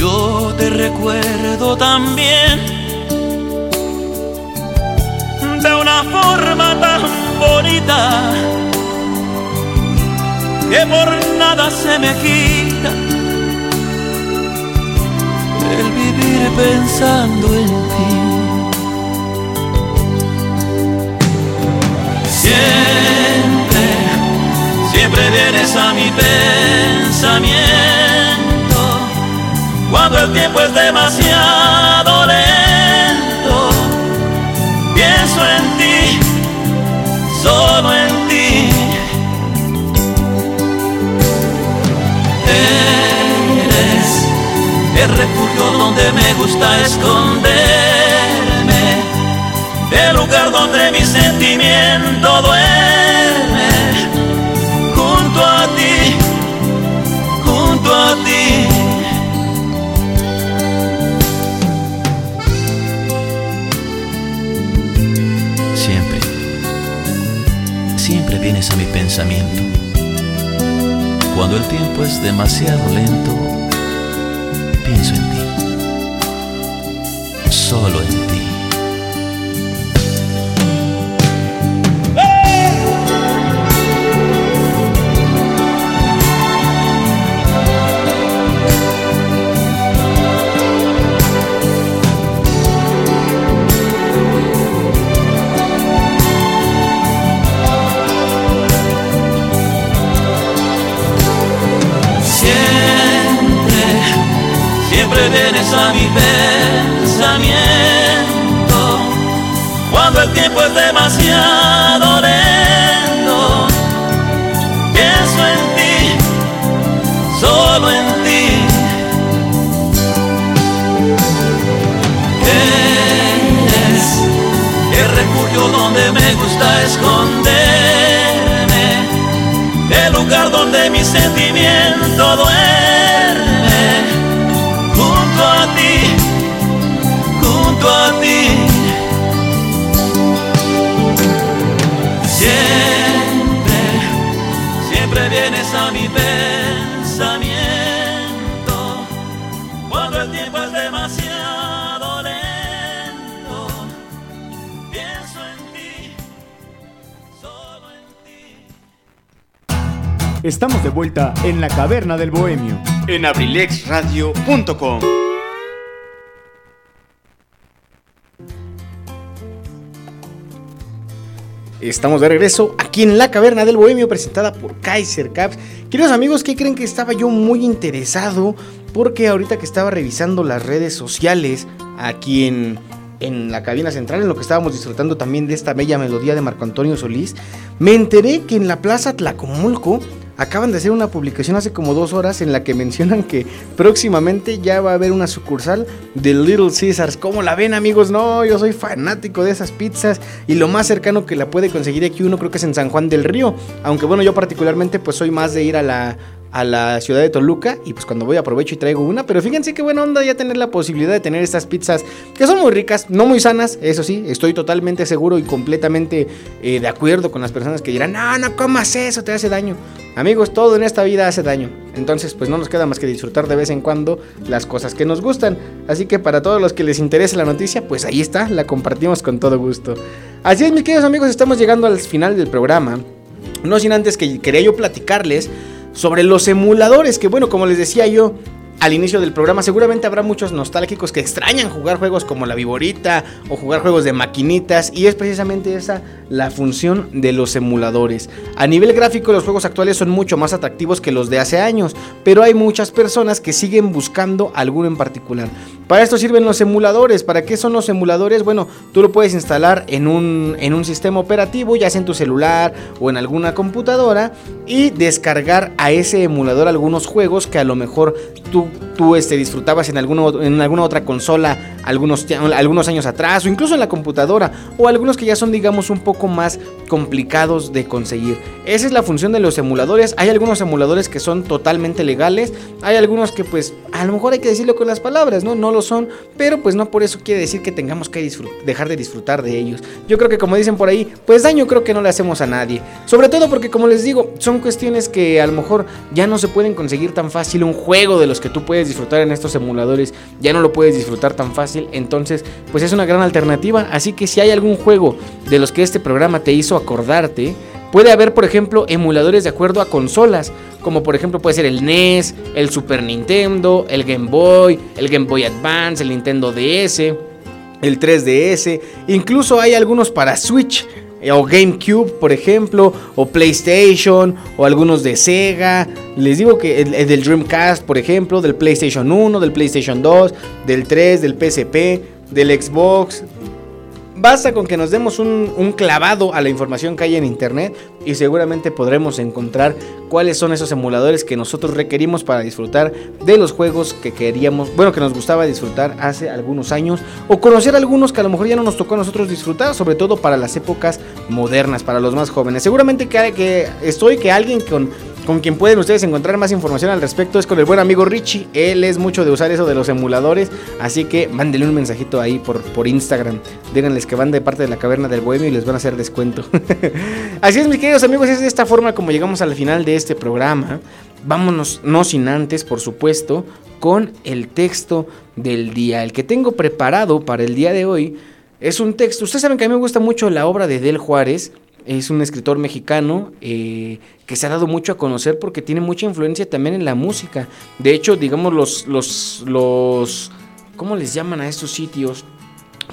Yo te recuerdo también
de una forma tan bonita que por nada se me quita
el vivir pensando en ti.
Siempre, siempre vienes a mi pensamiento cuando el tiempo es demasiado lento. Pienso en ti, solo en ti. Eres el refugio donde me gusta esconderme, el lugar donde mi
Cuando el tiempo es demasiado lento, pienso en ti. Solo en ti.
Vienes a mi pensamiento cuando el tiempo es demasiado lento. Pienso en ti, solo en ti. Eres el refugio donde me gusta esconderme, el lugar donde mi sentimiento duerme,
Estamos de vuelta en la caverna del bohemio.
En abrilexradio.com. Estamos de regreso aquí en la caverna del bohemio presentada por Kaiser Caps. Queridos amigos, ¿qué creen que estaba yo muy interesado? Porque ahorita que estaba revisando las redes sociales aquí en, en la cabina central, en lo que estábamos disfrutando también de esta bella melodía de Marco Antonio Solís, me enteré que en la Plaza Tlacomulco acaban de hacer una publicación hace como dos horas en la que mencionan que próximamente ya va a haber una sucursal de Little Caesars. ¿Cómo la ven amigos? No, yo soy fanático de esas pizzas y lo más cercano que la puede conseguir aquí uno creo que es en San Juan del Río. Aunque bueno, yo particularmente pues soy más de ir a la, a la ciudad de Toluca y pues cuando voy aprovecho y traigo una, pero fíjense qué buena onda ya tener la posibilidad de tener estas pizzas que son muy ricas, no muy sanas, eso sí, estoy totalmente seguro y completamente eh, de acuerdo con las personas que dirán, no, no comas eso, te hace daño. Amigos, todo en esta vida hace daño, entonces pues no nos queda más que disfrutar de vez en cuando las cosas que nos gustan, así que para todos los que les interese la noticia, pues ahí está, la compartimos con todo gusto. Así es mis queridos amigos, estamos llegando al final del programa, no sin antes que quería yo platicarles sobre los emuladores, que bueno, como les decía yo al inicio del programa, seguramente habrá muchos nostálgicos que extrañan jugar juegos como la Viborita o jugar juegos de maquinitas y es precisamente esa la función de los emuladores. A nivel gráfico los juegos actuales son mucho más atractivos que los de hace años, pero hay muchas personas que siguen buscando alguno en particular. Para esto sirven los emuladores. ¿Para qué son los emuladores? Bueno, tú lo puedes instalar en un, en un sistema operativo, ya sea en tu celular o en alguna computadora, y descargar a ese emulador algunos juegos que a lo mejor tú, tú este, disfrutabas en, alguno, en alguna otra consola algunos, algunos años atrás, o incluso en la computadora, o algunos que ya son, digamos, un poco más complicados de conseguir. Esa es la función de los emuladores. Hay algunos emuladores que son totalmente legales, hay algunos que pues a lo mejor hay que decirlo con las palabras, ¿no? No lo son, pero pues no por eso quiere decir que tengamos que dejar de disfrutar de ellos. Yo creo que como dicen por ahí, pues daño creo que no le hacemos a nadie. Sobre todo porque como les digo, son cuestiones que a lo mejor ya no se pueden conseguir tan fácil. Un juego de los que tú puedes disfrutar en estos emuladores ya no lo puedes disfrutar tan fácil. Entonces, pues es una gran alternativa. Así que si hay algún juego de los que este programa te hizo acordarte, Puede haber, por ejemplo, emuladores de acuerdo a consolas, como por ejemplo puede ser el NES, el Super Nintendo, el Game Boy, el Game Boy Advance, el Nintendo DS, el 3DS, incluso hay algunos para Switch eh, o GameCube, por ejemplo, o PlayStation, o algunos de Sega. Les digo que el, del Dreamcast, por ejemplo, del PlayStation 1, del PlayStation 2, del 3, del PSP, del Xbox, Basta con que nos demos un, clavado a la información que hay en internet y seguramente podremos encontrar cuáles son esos emuladores que nosotros requerimos para disfrutar de los juegos que queríamos, bueno, que nos gustaba disfrutar hace algunos años o conocer algunos que a lo mejor ya no nos tocó a nosotros disfrutar, sobre todo para las épocas modernas, para los más jóvenes. Seguramente que, que estoy que alguien con con quien pueden ustedes encontrar más información al respecto es con el buen amigo Richie. Él es mucho de usar eso de los emuladores. Así que mándenle un mensajito ahí por, por Instagram. Díganles que van de parte de la caverna del bohemio y les van a hacer descuento. así es, mis queridos amigos, es de esta forma como llegamos al final de este programa. Vámonos, no sin antes, por supuesto, con el texto del día. El que tengo preparado para el día de hoy es un texto. Ustedes saben que a mí me gusta mucho la obra de Del Juárez es un escritor mexicano eh, que se ha dado mucho a conocer porque tiene mucha influencia también en la música. De hecho, digamos, los, los, los, ¿cómo les llaman a estos sitios?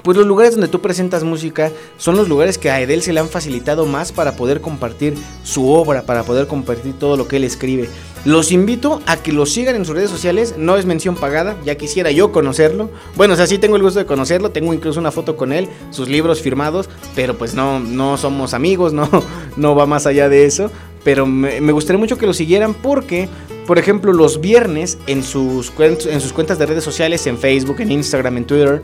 Pues los lugares donde tú presentas música son los lugares que a Edel se le han facilitado más para poder compartir su obra, para poder compartir todo lo que él escribe. Los invito a que lo sigan en sus redes sociales, no es mención pagada, ya quisiera yo conocerlo. Bueno, o sea, sí tengo el gusto de conocerlo, tengo incluso una foto con él, sus libros firmados, pero pues no, no somos amigos, no, no va más allá de eso. Pero me, gustaría mucho que lo siguieran porque, por ejemplo, los viernes en sus, en sus cuentas de redes sociales, en Facebook, en Instagram, en Twitter,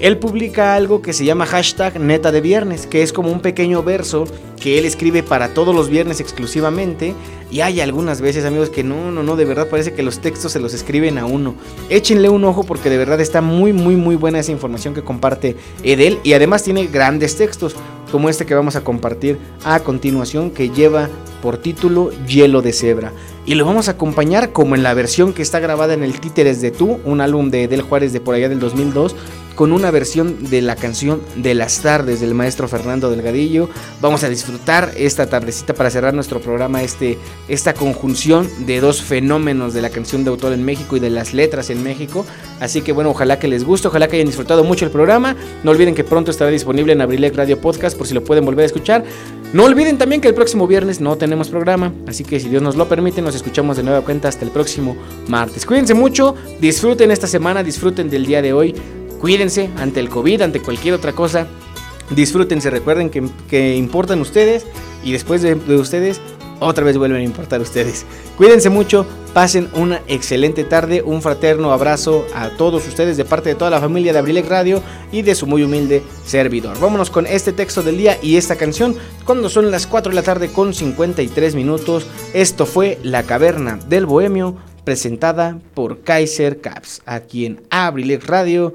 él publica algo que se llama hashtag neta de viernes, que es como un pequeño verso que él escribe para todos los viernes exclusivamente. Y hay algunas veces, amigos, que no, no, no, de verdad parece que los textos se los escriben a uno. Échenle un ojo porque de verdad está muy, muy, muy buena esa información que comparte Edel. Y además tiene grandes textos, como este que vamos a compartir a continuación, que lleva por título Hielo de Cebra. Y lo vamos a acompañar como en la versión que está grabada en el Títeres de Tú, un álbum de Edel Juárez de por allá del 2002 con una versión de la canción de las tardes del maestro Fernando Delgadillo. Vamos a disfrutar esta tardecita para cerrar nuestro programa, este, esta conjunción de dos fenómenos de la canción de autor en México y de las letras en México. Así que bueno, ojalá que les guste, ojalá que hayan disfrutado mucho el programa. No olviden que pronto estará disponible en Abrilec Radio Podcast por si lo pueden volver a escuchar. No olviden también que el próximo viernes no tenemos programa, así que si Dios nos lo permite, nos escuchamos de nueva cuenta hasta el próximo martes. Cuídense mucho, disfruten esta semana, disfruten del día de hoy. Cuídense ante el COVID, ante cualquier otra cosa. Disfrútense, recuerden que, importan ustedes y después de, ustedes otra vez vuelven a importar ustedes. Cuídense mucho, pasen una excelente tarde, un fraterno abrazo a todos ustedes de parte de toda la familia de Abrilec Radio y de su muy humilde servidor. Vámonos con este texto del día y esta canción cuando son las 4 de la tarde con 53 minutos. Esto fue La Caverna del Bohemio presentada por Kaiser Caps aquí en Abrilec Radio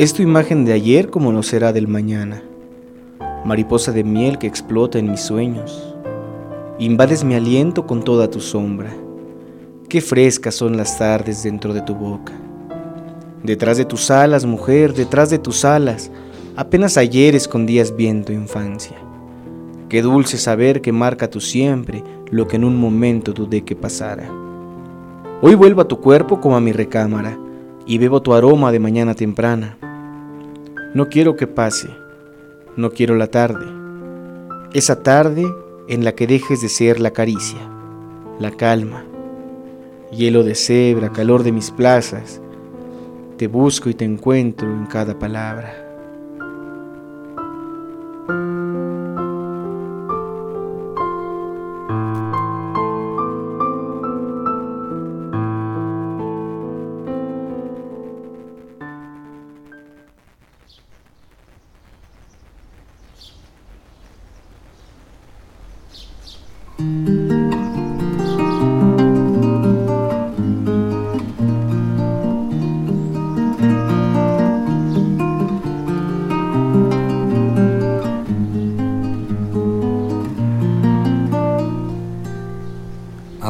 Es tu imagen de ayer como lo será del mañana, mariposa de miel que explota en mis sueños. Invades mi aliento con toda tu sombra. Qué frescas son las tardes dentro de tu boca. Detrás de tus alas, mujer, detrás de tus alas, apenas ayer escondías bien tu infancia. Qué dulce saber que marca tu siempre lo que en un momento dudé que pasara. Hoy vuelvo a tu cuerpo como a mi recámara y bebo tu aroma de mañana temprana. No quiero que pase, no quiero la tarde, esa tarde en la que dejes de ser la caricia, la calma, hielo de cebra, calor de mis plazas, te busco y te encuentro en cada palabra.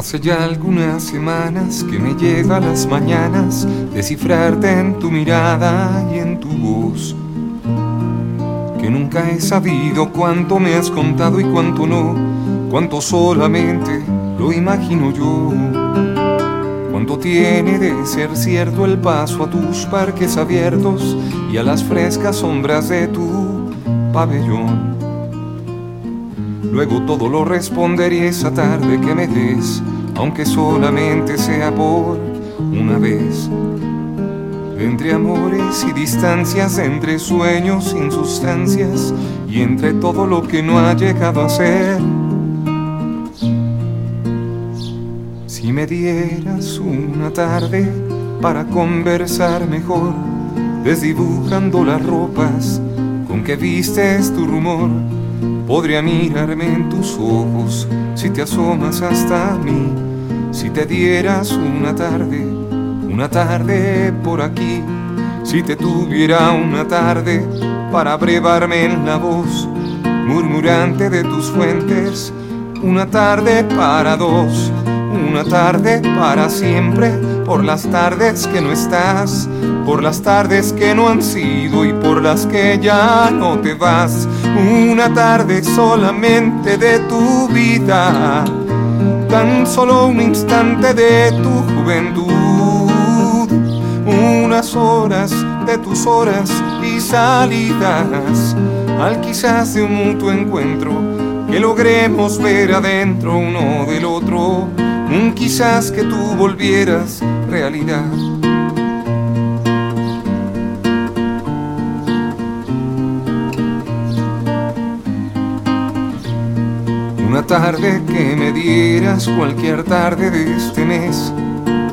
Hace ya algunas semanas que me llega a las mañanas descifrarte en tu mirada y en tu voz. Que nunca he sabido cuánto me has contado y cuánto no, cuánto solamente lo imagino yo. Cuánto tiene de ser cierto el paso a tus parques abiertos y a las frescas sombras de tu pabellón. Luego todo lo responderé esa tarde que me des, aunque solamente sea por una vez. Entre amores y distancias, entre sueños sin sustancias y entre todo lo que no ha llegado a ser. Si me dieras una tarde para conversar mejor, desdibujando las ropas con que vistes tu rumor, Podría mirarme en tus ojos si te asomas hasta mí, si te dieras una tarde, una tarde por aquí, si te tuviera una tarde para brevarme en la voz, murmurante de tus fuentes, una tarde para dos, una tarde para siempre, por las tardes que no estás, por las tardes que no han sido y por las que ya no te vas, una tarde solamente de tu vida, tan solo un instante de tu juventud, unas horas de tus horas y salidas, al quizás de un mutuo encuentro, que logremos ver adentro uno del otro, un quizás que tú volvieras realidad. Una tarde que me dieras cualquier tarde de este mes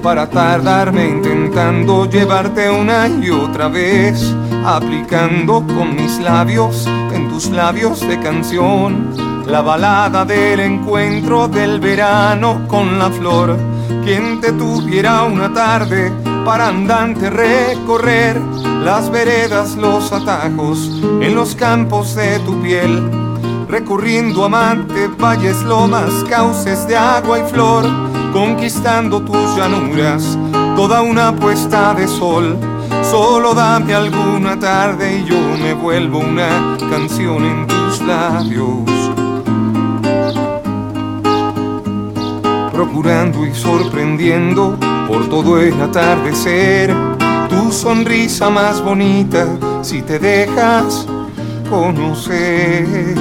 para tardarme intentando llevarte una y otra vez, aplicando con mis labios en tus labios de canción la balada del encuentro del verano con la flor. Quien te tuviera una tarde para andante recorrer las veredas, los atajos en los campos de tu piel recorriendo amante valles, lomas, cauces de agua y flor, conquistando tus llanuras, toda una puesta de sol. Solo dame alguna tarde y yo me vuelvo una canción en tus labios. Procurando y sorprendiendo por todo el atardecer, tu sonrisa más bonita si te dejas conocer.